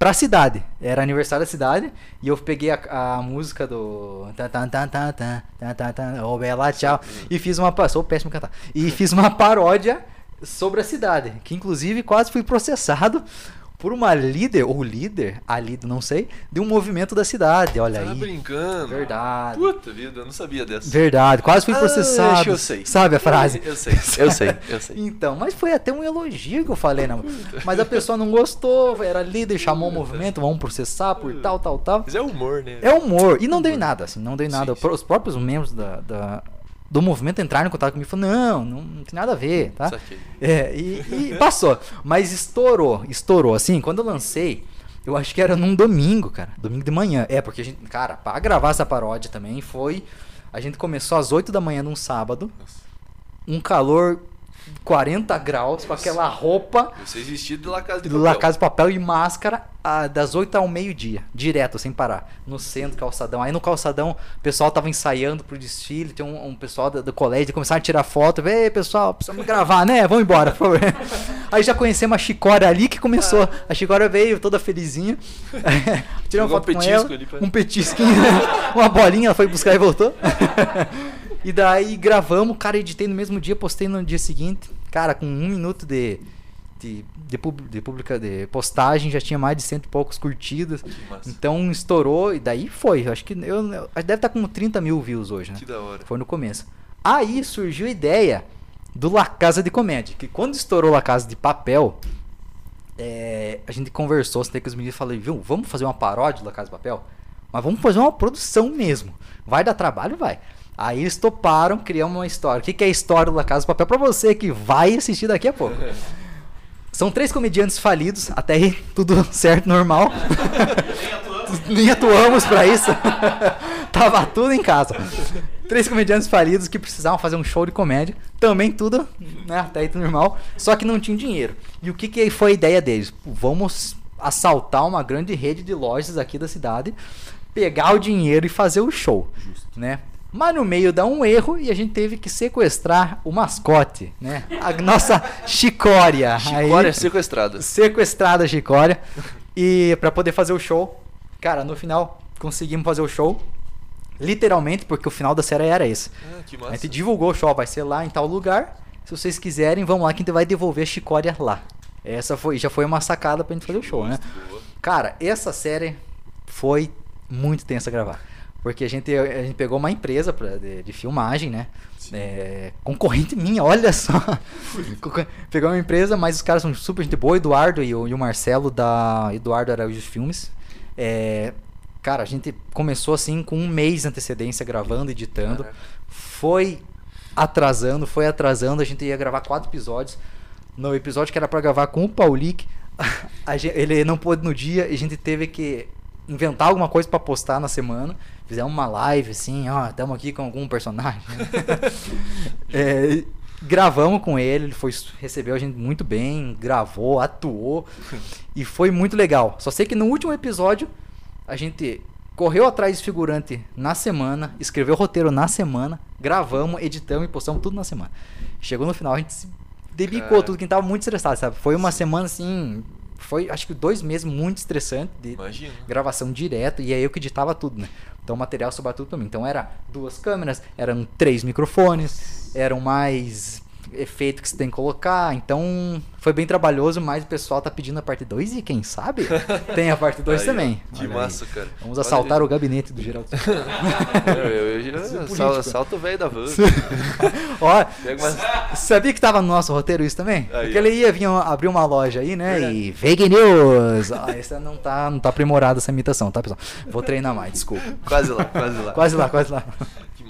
pra cidade. Era aniversário da cidade e eu peguei a, a música do. Ô, oh, Bela, tchau. E fiz uma. Sou péssimo cantar. E fiz uma paródia sobre a cidade, que inclusive quase fui processado por uma líder ou líder, a líder, não sei, de um movimento da cidade. Olha Tá aí. brincando. Verdade. Puta vida, eu não sabia dessa. Verdade, quase fui Ah, processado. que eu sei. Sabe a frase? Eu sei, eu sei, eu sei. Então, mas foi até um elogio que eu falei, né? Mas a pessoa não gostou, era líder, chamou o movimento, vamos processar por tal, tal, tal. Mas é humor, né? É humor. E não deu em nada, assim, não deu em Sim, nada. sim. Os próprios membros da, da- do movimento entraram em contato comigo e falaram, não, não, não tem nada a ver, tá? É, e, e passou. Mas estourou, estourou. Assim, quando eu lancei, eu acho que era num domingo, cara. Domingo de manhã. É, porque a gente, cara, pra gravar essa paródia também foi. A gente começou às 8 da manhã num sábado, Nossa. um calor 40 graus, com aquela roupa Vocês vestidos de La Casa de do Papel. De Papel e máscara ah, das 8 ao meio-dia, direto, sem parar, no centro, calçadão. Aí no calçadão, o pessoal tava ensaiando pro desfile, tem um, um pessoal do, do colégio, começaram a tirar foto, ei pessoal, precisamos gravar, né? Vamos embora, por favor. Aí já conhecemos a Chicória ali que começou. A Chicória veio toda felizinha. Tirou um foto com petisco ela, ali pra- um petisquinho, uma bolinha, ela foi buscar e voltou. E daí gravamos, cara, editei no mesmo dia, postei no dia seguinte. Cara, com um minuto de, de, de, pub- de, publica, de postagem, já tinha mais de cento e poucos curtidas. Que. Então estourou, e daí foi. Acho que eu, eu- deve estar com 30 mil views hoje, né? Que da hora. Foi no começo. Aí surgiu a ideia do La Casa de Comédia. Que quando estourou La Casa de Papel, é, a gente conversou assim, com os meninos e falei, viu, vamos fazer uma paródia do La Casa de Papel? Mas vamos fazer uma produção mesmo. Vai dar trabalho? Vai. Aí eles toparam, criamos uma história. O que, que é a história do La Casa de Papel? Pra você que vai assistir daqui a pouco. São três comediantes falidos, até aí tudo certo, normal. Nem atuamos pra isso. Tava tudo em casa. Três comediantes falidos que precisavam fazer um show de comédia. Também tudo, né? Até aí tudo normal. Só que não tinham dinheiro. E o que, que foi a ideia deles? Vamos assaltar uma grande rede de lojas aqui da cidade, pegar o dinheiro e fazer o show. Né? Mas no meio dá um erro e a gente teve que sequestrar o mascote, né? A nossa chicória. Aí- Chicória sequestrada. sequestrada a Chicória. E pra poder fazer o show, cara, no final conseguimos fazer o show. Literalmente, porque o final da série era esse. Ah, que A massa. gente divulgou o show, vai ser lá em tal lugar. Se vocês quiserem, vamos lá que a gente vai devolver a chicória lá. Essa foi, já foi uma sacada pra gente fazer o show, né? Cara, essa série foi muito tensa gravar. Porque a gente, a gente pegou uma empresa pra, de, de filmagem, né? É, concorrente minha, olha só. Pegou uma empresa, mas os caras são super gente boa, o Eduardo e o, e o Marcelo da Eduardo Araújo Filmes. É, cara, a gente começou assim com um mês de antecedência gravando, editando. Caraca. Foi atrasando, foi atrasando. A gente ia gravar quatro episódios. No episódio que era pra gravar com o gen- ele não pôde no dia e a gente teve que inventar alguma coisa pra postar na semana. Fizemos uma live assim, ó, estamos aqui com algum personagem. É, gravamos com ele, ele foi, recebeu a gente muito bem, gravou, atuou e foi muito legal. Só sei que no último episódio a gente correu atrás de figurante na semana, escreveu o roteiro na semana, gravamos, editamos e postamos tudo na semana. Chegou no final, a gente se debicou Cara. tudo, quem tava muito estressado, sabe? Foi uma semana assim, foi acho que dois meses muito estressante de Imagina. gravação direto e aí eu que editava tudo, né? Então o material sobrava tudo pra mim. Então era duas câmeras, eram três microfones, eram mais efeito que você tem que colocar. Então foi bem trabalhoso, mas o pessoal tá pedindo a parte 2 e quem sabe tem a parte 2 Aí, também. ó, Que Olha aí. massa, cara. Vamos Olha assaltar aí. o gabinete do Geraldo. Eu, eu, eu, eu assalto o velho da van. Ó, sabia que tava no nosso roteiro isso também? Aí, Porque ó. ele ia vir abrir uma loja aí, né? Verdade. E fake news. Ah, essa não tá, não tá aprimorada essa imitação, tá, pessoal? Vou treinar mais, desculpa. Quase lá, quase lá. Quase lá, quase lá.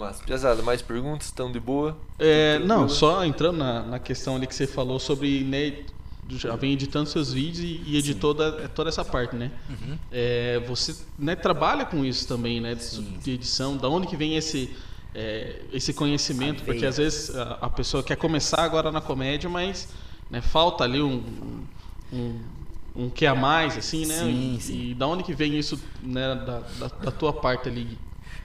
Que massa. Pesada, mais perguntas? Estão de boa? É, não, só entrando na, na questão ali que você falou sobre, né, já vem editando seus vídeos e, e editou da- toda essa parte, né? Uhum. É, você né, trabalha com isso também, né? De, de edição, da onde que vem esse é, esse conhecimento? Porque às vezes a, a pessoa quer começar agora na comédia, mas né, falta ali um, um um que a mais, assim, né? Sim, e, sim. e da onde que vem isso, né? Da, da, da tua parte ali?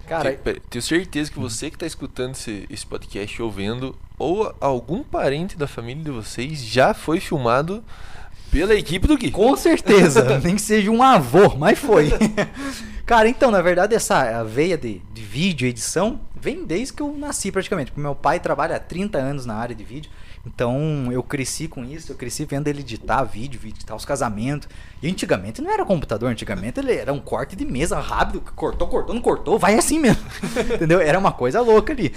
Cara, Te- pera, tenho certeza que você que está escutando esse, esse podcast ouvindo, ou algum parente da família de vocês já foi filmado pela equipe do Gui. Com certeza, nem que seja um avô, mas foi. Cara, então, na verdade, essa veia de, de vídeo, edição, vem desde que eu nasci praticamente. Porque meu pai trabalha há 30 anos na área de vídeo. Então eu cresci com isso, eu cresci vendo ele editar vídeo, editar os casamentos. E antigamente não era computador, antigamente ele era um corte de mesa rápido, cortou, cortou, não cortou, vai assim mesmo. Entendeu? Era uma coisa louca ali.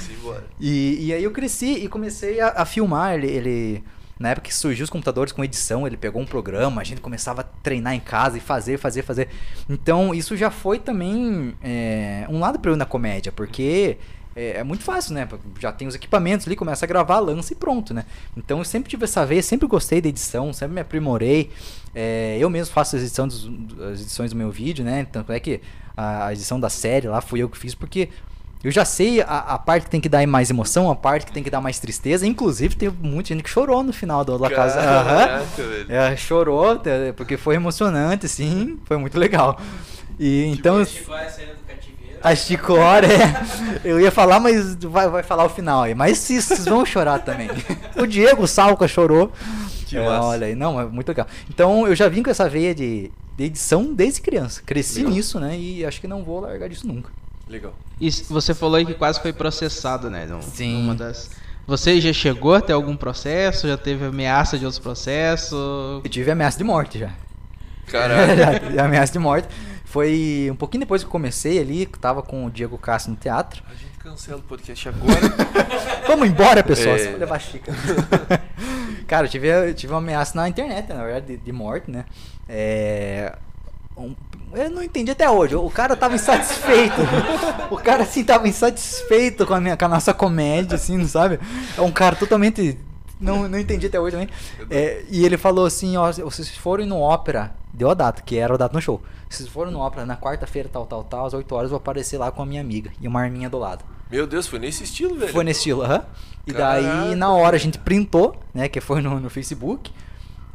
E, e aí eu cresci e comecei a, a filmar. Ele, ele- na época que surgiu os computadores com edição, ele pegou um programa, a gente começava a treinar em casa e fazer, fazer, fazer. Então isso já foi também é, um lado pra eu na comédia, porque é, é muito fácil, né? Já tem os equipamentos ali, começa a gravar, lança e pronto, né? Então eu sempre tive essa veia, sempre gostei da edição, sempre me aprimorei. É, eu mesmo faço as edições, as edições do meu vídeo, né? Tanto é que a, a edição da série lá fui eu que fiz, porque eu já sei a, a parte que tem que dar mais emoção, a parte que tem que dar mais tristeza. Inclusive, tem muita gente que chorou no final do La Casa. Velho. É, chorou, tá, porque foi emocionante, sim. Foi muito legal. E então. Chico vai saindo do cativeiro. A Chicora, é. Eu ia falar, mas vai, vai falar o final aí. Mas vocês vocês vão chorar também. O Diego Salca chorou. Que É, massa. olha aí, não, é muito legal. Então eu já vim com essa veia de, de edição desde criança. Cresci Legal. nisso, né? E acho que não vou largar disso nunca. Legal. E você falou aí que quase foi processado, né? num- Sim. Numa das... Você já chegou até algum processo? Já teve ameaça de outros processos? Eu tive ameaça de morte já. Tive ameaça de morte. Foi um pouquinho depois que eu comecei ali, que tava com o Diego Castro no teatro. A gente cancela o podcast agora. Vamos embora, pessoal. É. Vai levar a xícara. Cara, eu tive, eu tive uma ameaça na internet, na verdade, de, de morte, né? É. um- eu não entendi até hoje. O cara tava insatisfeito. o cara, assim, tava insatisfeito com a, minha, com a nossa comédia, assim, não sabe? É um cara totalmente. Não, não entendi até hoje também. É, e ele falou assim: ó, vocês forem no ópera, deu a data, que era o data no show. Se vocês forem no ópera na quarta-feira, tal, tal, tal, às 8 horas, eu vou aparecer lá com a minha amiga e uma arminha do lado. Meu Deus, foi nesse estilo, velho. Foi nesse estilo, aham. E Caraca, daí, na hora, a gente printou, né? Que foi no, no Facebook.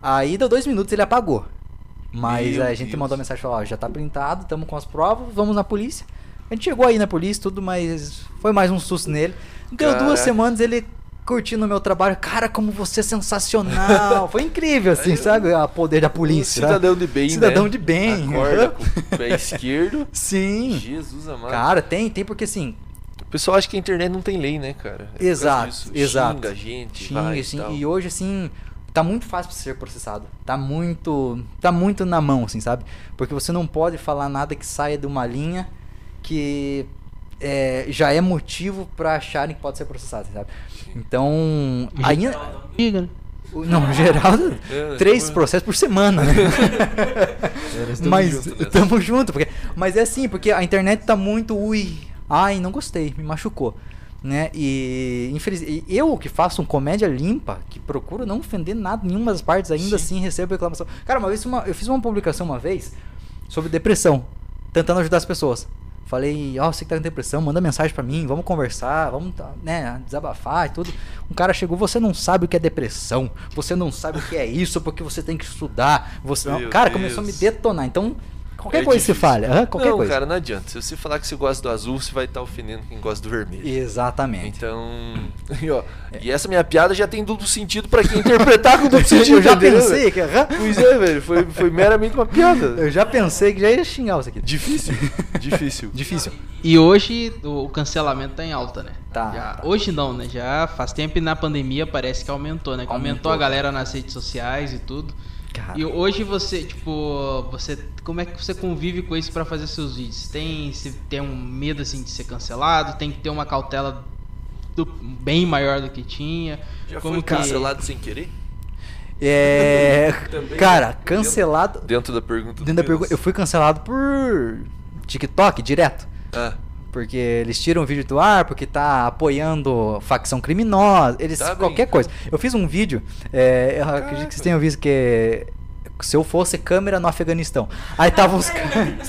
Aí, deu dois minutos, ele apagou. Mas Meu a gente Deus. mandou mensagem falou, ó, já tá printado, estamos com as provas, vamos na polícia. A gente chegou aí na polícia, tudo, mas foi mais um susto nele. Deu duas Caraca. semanas, ele curtindo o meu trabalho. Cara, como você é sensacional. Foi incrível, assim, sabe? O poder da polícia. Um cidadão de bem, Cidadão né? de bem. Acorda com o pé esquerdo. Sim. Jesus amado. Cara, tem, tem porque assim, o pessoal acha que a internet não tem lei, né, cara? É Exato, exato. Xinga a gente, Xinga, vai assim, e e hoje, assim, tá muito fácil pra ser processado. Tá muito. Tá muito na mão, assim, sabe? Porque você não pode falar nada que saia de uma linha que é, já é motivo pra acharem que pode ser processado, sabe? Então. Ainda. Diga, né? o- Não, Geraldo, É, três tamo- processos por semana, né? tamo mas nessa. tamo junto, porque, mas é assim, porque a internet tá muito, ui, ai, não gostei, me machucou, né? E infeliz, e eu que faço um comédia limpa, que procuro não ofender nada, nenhuma das partes, ainda assim recebo reclamação. Cara, uma vez uma- eu fiz uma publicação uma vez sobre depressão, tentando ajudar as pessoas. Falei, ó, você que tá com depressão, manda mensagem pra mim, vamos conversar, vamos, tá, né, desabafar e tudo. Um cara chegou, você não sabe o que é depressão, você não sabe o que é isso, porque você tem que estudar. Você não... Cara, Deus. começou a me detonar. Então, qualquer É coisa que você difícil. fale, aham, qualquer não, coisa. cara, não adianta. Se você falar que você gosta do azul, você vai estar ofendendo quem gosta do vermelho. Exatamente. Então, e, ó, e essa minha piada já tem duplo sentido pra quem interpretar com duplo sentido. eu já entendeu, pensei que. Pois é, velho, foi, foi meramente uma piada. Eu já pensei que já ia xingar você aqui. Difícil, difícil. Difícil. E hoje o o cancelamento tá em alta, né? Tá, Já- tá. Hoje não, né? Já faz tempo e na pandemia parece que aumentou, né? Que aumentou, Aumentou. a galera nas redes sociais e tudo. Cara, E hoje você, tipo, você como é que você convive com isso pra fazer seus vídeos? Tem se tem um medo assim de ser cancelado? Tem que ter uma cautela do- bem maior do que tinha? Já Como foi que- cancelado sem querer? é. Também, Cara, né? cancelado. Dentro da pergunta do Dentro da pergunta, eu fui cancelado por TikTok direto. Ah, Porque eles tiram o vídeo do ar, porque tá apoiando facção criminosa, eles Tá qualquer brincando. coisa. Eu fiz um vídeo, é, eu acredito Caraca. que vocês tenham visto que se eu fosse câmera no Afeganistão. Aí tava uns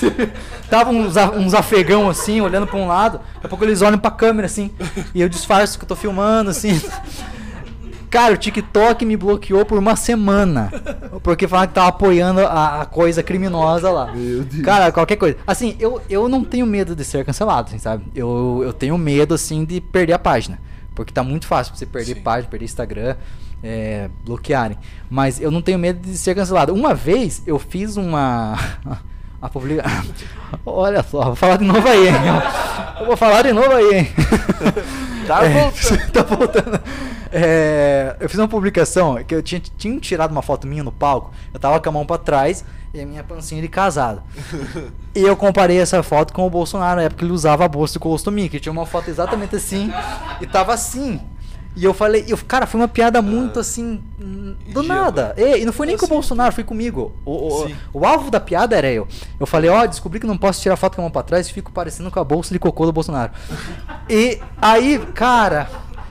tava uns, uns afegão assim, olhando pra um lado, daqui a pouco eles olham pra câmera assim, e eu disfarço que eu tô filmando assim. Cara, o TikTok me bloqueou por uma semana. Porque falaram que tava apoiando a, a coisa criminosa lá. Cara, qualquer coisa. Assim, eu, eu não tenho medo de ser cancelado, assim, sabe? Eu, eu tenho medo, assim, de perder a página. Porque tá muito fácil pra você perder Sim. página, perder Instagram, é, bloquearem. Mas eu não tenho medo de ser cancelado. Uma vez eu fiz uma. A publica... Olha só, vou falar de novo aí, hein? Eu vou falar de novo aí, hein? Tá É, voltando. tá voltando. É, eu fiz uma publicação que eu tinha, tinha tirado uma foto minha no palco. Eu tava com a mão pra trás e a minha pancinha de casado. E eu comparei essa foto com o Bolsonaro, na época que ele usava a bolsa de colostomia, que tinha uma foto exatamente assim e tava assim. E eu falei, eu, cara, foi uma piada muito assim, do nada. E, e não foi nem com o Assim. Bolsonaro, foi comigo. O, o, o alvo da piada era eu. Eu falei, ó, descobri que não posso tirar foto com a mão pra trás e fico parecendo com a bolsa de cocô do Bolsonaro. E aí, cara,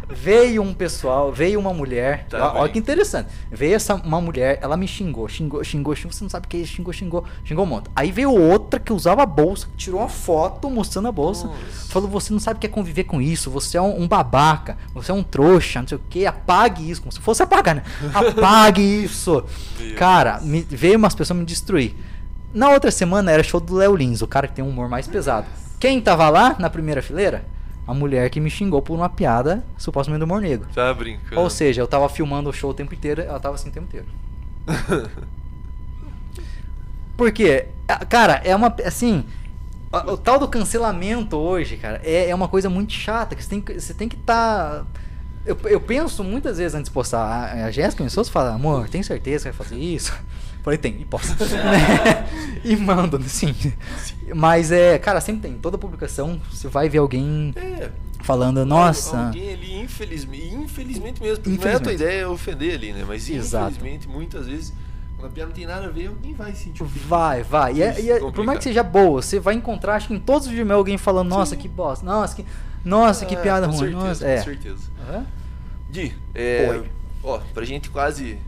veio um pessoal, veio uma mulher, Tá bem. que interessante. Veio essa uma mulher, ela me xingou, xingou, xingou, xingou, você não sabe o que é xingou, xingou, xingou um monte. Aí veio outra que usava a bolsa, tirou uma foto mostrando a bolsa, Nossa. falou: "Você não sabe o que é conviver com isso, você é um, um babaca, você é um trouxa, não sei o que, apague isso, como se fosse apagar, né? Apague isso". Cara, me- veio umas pessoas me destruir. Na outra semana era show do Léo Lins, o cara que tem um humor mais pesado. Quem tava lá na primeira fileira? A mulher que me xingou por uma piada, supostamente do humor negro. Tá brincando. Ou seja, eu tava filmando o show o tempo inteiro, ela tava assim o tempo inteiro. Por quê? Ah, Cara, é uma. Assim. a- O tal do cancelamento hoje, cara, é, é uma coisa muito chata. Que você tem que você tem que estar. eu, eu penso muitas vezes antes de postar. A, a Jéssica me souza fala, amor, tem certeza que vai fazer isso? Falei, tem, e posso. Né? e mando, sim. Mas é, cara, sempre tem. Toda publicação, você vai ver alguém É. falando, nossa. Alguém ali, infelizmente, infelizmente mesmo, porque não é a tua Infelizmente. ideia é ofender ali, né? Mas Exato. infelizmente, muitas vezes, quando a piada não tem nada a ver, alguém vai sentir. Vai, vai. E, é- e é- por mais que seja boa, você vai encontrar, acho que em todos os vídeos meus alguém falando, nossa, que bosta, nossa, que, nossa, que Ah, piada com ruim. certeza, nossa, com é. certeza. Aham. Di, é, Oi. ó, pra gente quase...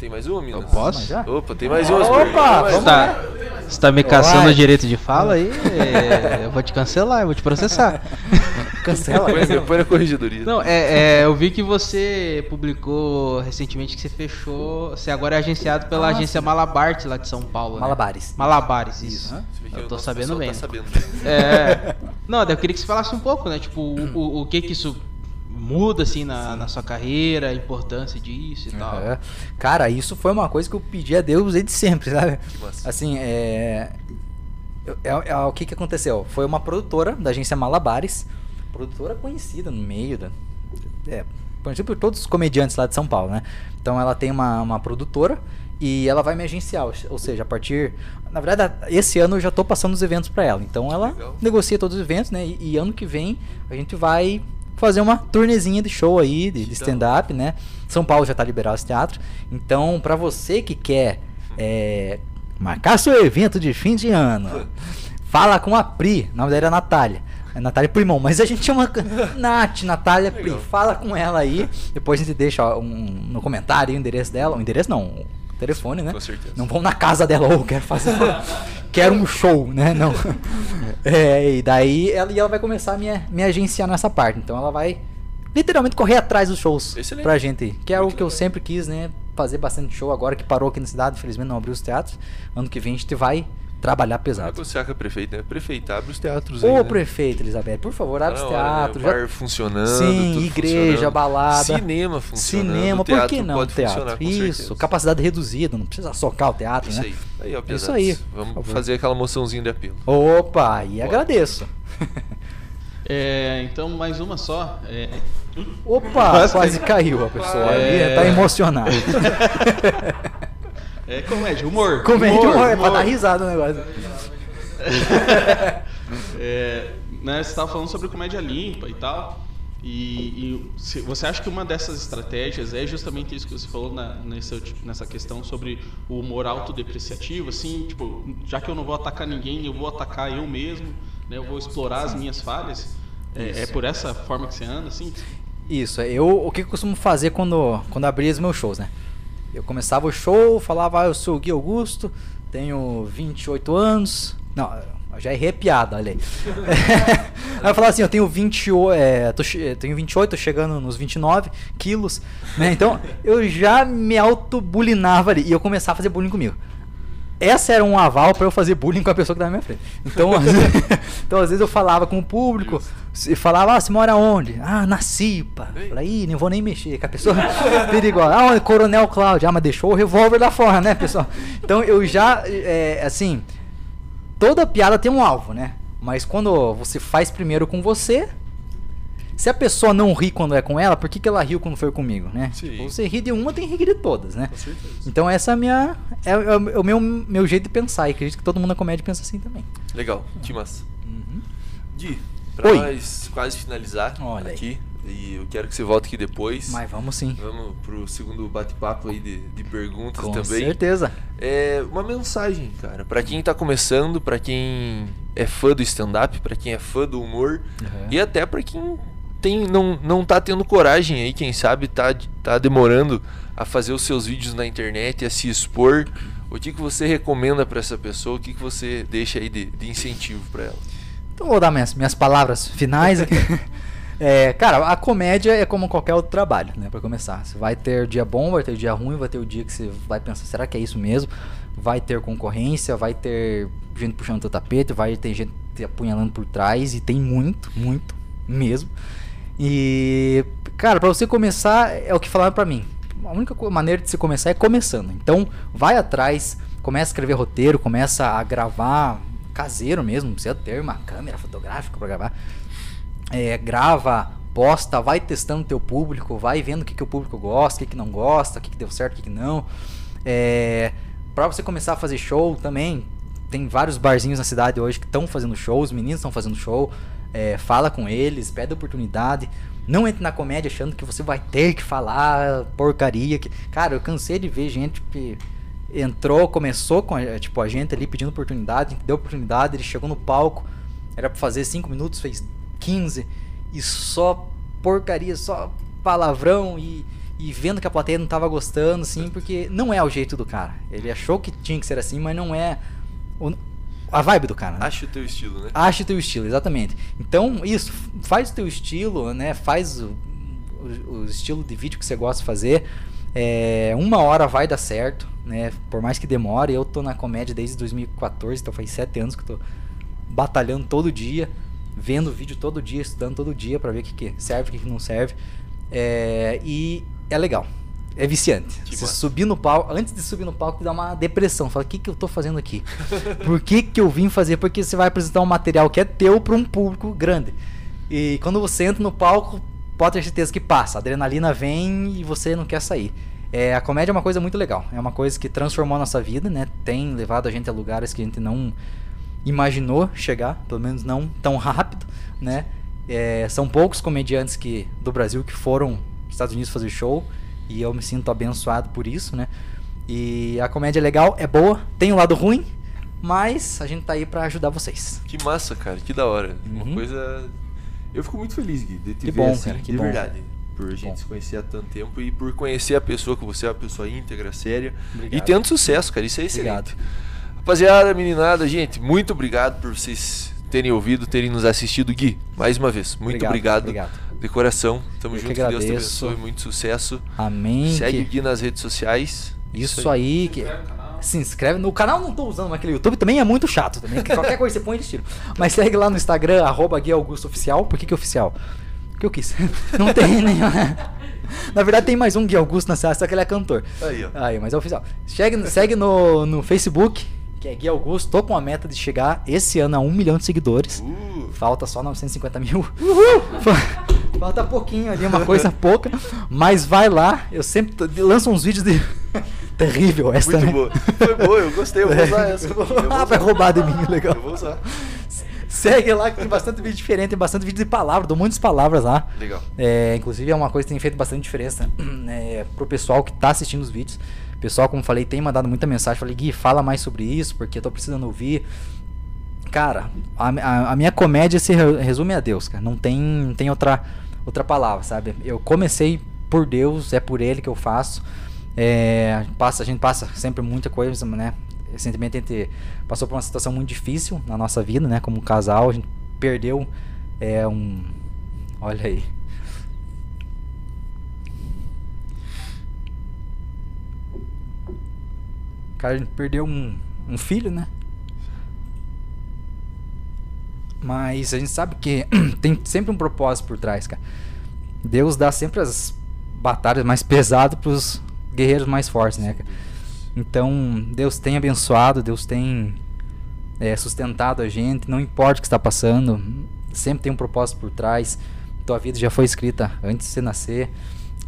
Tem mais uma, Minas? Eu posso? Já? Opa, tem mais uma. Opa, Você uma. tá, você tá me caçando Vai. o direito de fala aí? é, eu vou te cancelar, eu vou te processar. Cancela. Põe, cancela. põe na corregedoria. Não, é, é, eu vi que você publicou recentemente que você fechou. Você agora é agenciado pela Ah, agência Malabarte lá de São Paulo. né? Malabares. Malabares, isso. Eu tô nosso sabendo bem. Tá sabendo. É. Não, daí eu queria que você falasse um pouco, né? Tipo, o, o, o que que isso muda assim na, na sua carreira, a importância disso e tal. É. Cara, isso foi uma coisa que eu pedi a Deus desde sempre, sabe? Que massa. Assim, é... é- é- o que que aconteceu? Foi uma produtora da agência Malabares, produtora conhecida no meio da... É, conhecida por todos os comediantes lá de São Paulo, né? Então ela tem uma, uma produtora e ela vai me agenciar, ou- seja, a partir... Na verdade, esse ano eu já tô passando os eventos pra ela, então ela Legal. negocia todos os eventos, né? E, e ano que vem a gente vai fazer uma turnezinha de show aí, de, de da stand-up, né? São Paulo já tá liberado esse teatro. Então, pra você que quer é, marcar seu evento de fim de ano, fala com a Pri, o nome dela é Natália. É Natália Primão, mas a gente chama Nath, Natália Pri. Fala com ela aí. Depois a gente deixa ó, um, no comentário o endereço dela. O endereço não, telefone, né? Com certeza. Não vão na casa dela, ou quero fazer. quero um show, né? Não. É, e daí ela, e ela vai começar a me, me agenciar nessa parte. Então ela vai literalmente correr atrás dos shows Excelente. pra gente. Que é Muito o que eu legal. sempre quis, né? Fazer bastante show agora que parou aqui na cidade. Infelizmente não abriu os teatros. Ano que vem a gente vai trabalhar pesado. Negociar com a prefeita, né? Prefeita, abre os teatros aí. Ô né? prefeito, Elizabeth, por favor, abre Tá os né? teatros. O bar funcionando. Sim, igreja, funcionando. balada. Cinema funcionando. Cinema, por que não pode teatro? Isso, certeza. capacidade reduzida, não precisa socar o teatro, Isso né? aí. Aí, ó, Isso pesados. aí. Vamos fazer aquela moçãozinha de apelo. Opa, e agradeço. É, então, mais uma só. É, Opa, Quase caiu a pessoa É. ali, tá emocionada. é comédia, humor. Comédia, humor, é pra humor. dar risada o negócio. É, né, você estava falando sobre comédia limpa e tal. E, e você acha que uma dessas estratégias é justamente isso que você falou na, nessa, nessa questão sobre o humor autodepreciativo, assim, tipo, já que eu não vou atacar ninguém, eu vou atacar eu mesmo, né, eu vou explorar as minhas falhas. É, é por essa forma que você anda, assim? Isso, eu o que eu costumo fazer quando, quando abria os meus shows, né? Eu começava o show, falava, ah, eu sou o Gui Augusto, tenho 28 anos. Não, já errei a piada, olha aí. aí eu falava assim, eu tenho 28, é, tô, tenho 28, tô chegando nos 29 quilos, né? Então eu já me autobulinava ali e eu começava a fazer bullying comigo. Essa era um aval pra eu fazer bullying com a pessoa que tava na minha frente. Então, às vezes, então, às vezes eu falava com o público, se falava, ah, você mora onde? Ah, na Cipa. Ei. Falei, ih, não vou nem mexer, que a pessoa perigosa. Ah, o Coronel Cláudio, ah, mas deixou o revólver lá fora, né, pessoal? Então eu já, é, assim, toda piada tem um alvo, né? Mas quando você faz primeiro com você, se a pessoa não ri quando é com ela, por que, que ela riu quando foi comigo, né? Tipo, você ri de uma, tem que rir de todas, né? Com certeza. Então essa é a minha é, é o- é o meu, meu jeito de pensar e acredito que todo mundo na comédia pensa assim também. Legal, que massa. Uhum. Gui, pra Oi. nós quase finalizar Olha aí. aqui, e eu quero que você volte aqui depois. Mas vamos sim. Vamos pro segundo bate-papo aí de, de perguntas Com também. certeza. É uma mensagem, cara, Pra quem tá começando, pra quem é fã do stand-up, pra quem é fã do humor Uhum. e até pra quem tem não, não tá tendo coragem aí, quem sabe tá tá demorando a fazer os seus vídeos na internet, a se expor. O que que você recomenda pra essa pessoa? O que que você deixa aí de, de incentivo pra ela? Então vou dar minhas, minhas palavras finais aqui. É, cara, a comédia é como qualquer outro trabalho, né? Pra começar. Você vai ter dia bom, vai ter dia ruim, vai ter o dia que você vai pensar, será que é isso mesmo? Vai ter concorrência, vai ter gente puxando teu tapete, vai ter gente te apunhalando por trás, e tem muito, muito mesmo. E, cara, pra você começar, é o que falaram pra mim. A única maneira de você começar é começando. Então, vai atrás, começa a escrever roteiro, começa a gravar caseiro mesmo, precisa ter uma câmera fotográfica pra gravar. É, grava, posta, vai testando teu público, vai vendo o que, que o público gosta, o que, que não gosta, o que, que deu certo, o que, que não. É, para você começar a fazer show também, tem vários barzinhos na cidade hoje que estão fazendo show, os meninos estão fazendo show. É, fala com eles, pede oportunidade. Não entre na comédia achando que você vai ter que falar porcaria. Que... Cara, eu cansei de ver gente que entrou, começou com a, tipo, a gente ali pedindo oportunidade, deu oportunidade, ele chegou no palco, era pra fazer 5 minutos, fez 15 e só porcaria, só palavrão e, e vendo que a plateia não tava gostando, assim, porque não é o jeito do cara. Ele achou que tinha que ser assim, mas não é a vibe do cara. né? Acha o teu estilo, né? Ache teu estilo, exatamente. Então, isso, faz o teu estilo, né? Faz o, o- o estilo de vídeo que você gosta de fazer. É, uma hora vai dar certo, né? Por mais que demore. Eu tô na comédia desde 2014, então faz sete anos que eu tô batalhando todo dia. vendo vídeo todo dia, estudando todo dia pra ver o que, que serve, o que, que não serve. É, e é legal. É viciante. Que Você massa. subir no palco, antes de subir no palco, dá uma depressão. Fala, o que, que eu tô fazendo aqui? Por que, que eu vim fazer? Porque você vai apresentar um material que é teu para um público grande. E quando você entra no palco, pode ter certeza que passa. A adrenalina vem e você não quer sair. É, a comédia é uma coisa muito legal. É uma coisa que transformou a nossa vida, né? Tem levado a gente a lugares que a gente não imaginou chegar, pelo menos não tão rápido, né? É, são poucos comediantes que do Brasil que foram Estados Unidos fazer show e eu me sinto abençoado por isso, né? E a comédia é legal, é boa, tem um lado ruim, mas a gente tá aí pra ajudar vocês. Que massa, cara, que da hora. Uma Uhum. coisa. Eu fico muito feliz, Gui, de te Que ver bom, assim, cara, que de bom. verdade. Por a gente bom. se conhecer há tanto tempo e por conhecer a pessoa que você é, uma pessoa íntegra, séria. E Obrigado. tendo sucesso, cara. Isso é Obrigado. excelente. Rapaziada, meninada, gente, muito obrigado por vocês terem ouvido, terem nos assistido. Gui, mais uma vez, muito obrigado. Obrigado. De coração. Tamo Eu que junto, que Deus te abençoe, muito sucesso. Amém. Segue o que- Gui nas redes sociais. Isso aí, que se inscreve no canal, não tô usando, mas aquele YouTube também é muito chato também. que Qualquer coisa que você põe, eles tiram. Mas segue lá no Instagram, arroba Gui Augusto Oficial. Por que, que é oficial? Porque eu quis. Não tem nenhum. Na verdade, tem mais um Gui Augusto na cidade, só que ele é cantor. Aí, ó. Aí, mas é oficial. Segue, segue no, no Facebook, que é Gui Augusto. Tô com a meta de chegar esse ano a um milhão de seguidores. Uh, Falta só 950 mil. Fa- Falta pouquinho ali, uma coisa pouca. Mas vai lá, eu sempre t- lanço uns vídeos de. Terrível essa muito né? boa. Foi boa, eu gostei, eu vou usar essa. Eu vou Ah, vai roubar de mim, legal. Eu vou usar. Segue lá que tem bastante vídeo diferente, tem bastante vídeo de palavras, dou muitas palavras lá. Legal. É, inclusive é uma coisa que tem feito bastante diferença é, pro pessoal que tá assistindo os vídeos. O pessoal, como falei, tem mandado muita mensagem. Falei, Gui, fala mais sobre isso, porque eu tô precisando ouvir. Cara, a, a- a minha comédia se re- resume a Deus, cara. Não tem, não tem outra, outra palavra, sabe? Eu comecei por Deus, é por Ele que eu faço. É, passa, a gente passa sempre muita coisa, né? Recentemente a gente passou por uma situação muito difícil na nossa vida, né? Como casal, a gente perdeu é, um. Olha aí. Cara, a gente perdeu um, um filho, né? Mas a gente sabe que tem sempre um propósito por trás, cara. Deus dá sempre as batalhas mais pesadas pros guerreiros mais fortes, né, cara? Então, Deus tem abençoado, Deus tem é, sustentado a gente, não importa o que está passando, sempre tem um propósito por trás. Tua vida já foi escrita antes de você nascer.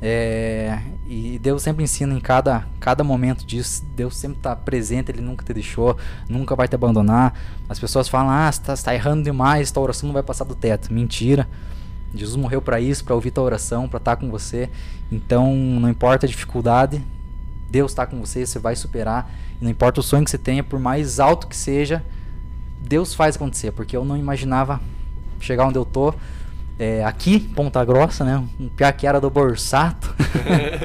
É, e Deus sempre ensina em cada, cada momento disso. Deus sempre está presente, Ele nunca te deixou, nunca vai te abandonar. As pessoas falam: Ah, você está errando demais, tua oração não vai passar do teto. Mentira. Jesus morreu para isso, para ouvir tua oração, para estar com você. Então, não importa a dificuldade, Deus está com você, você vai superar. Não importa o sonho que você tenha, por mais alto que seja, Deus faz acontecer. Porque eu não imaginava chegar onde eu tô. É, aqui, Ponta Grossa, né? Um piá que era do Borsato.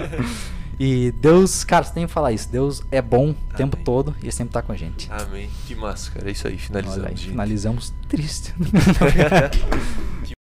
e Deus, cara, você tem que falar isso. Deus é bom o tempo Amém. todo e sempre tá com a gente. Amém. Que massa, cara. É isso aí, finalizamos. Olha aí, finalizamos triste.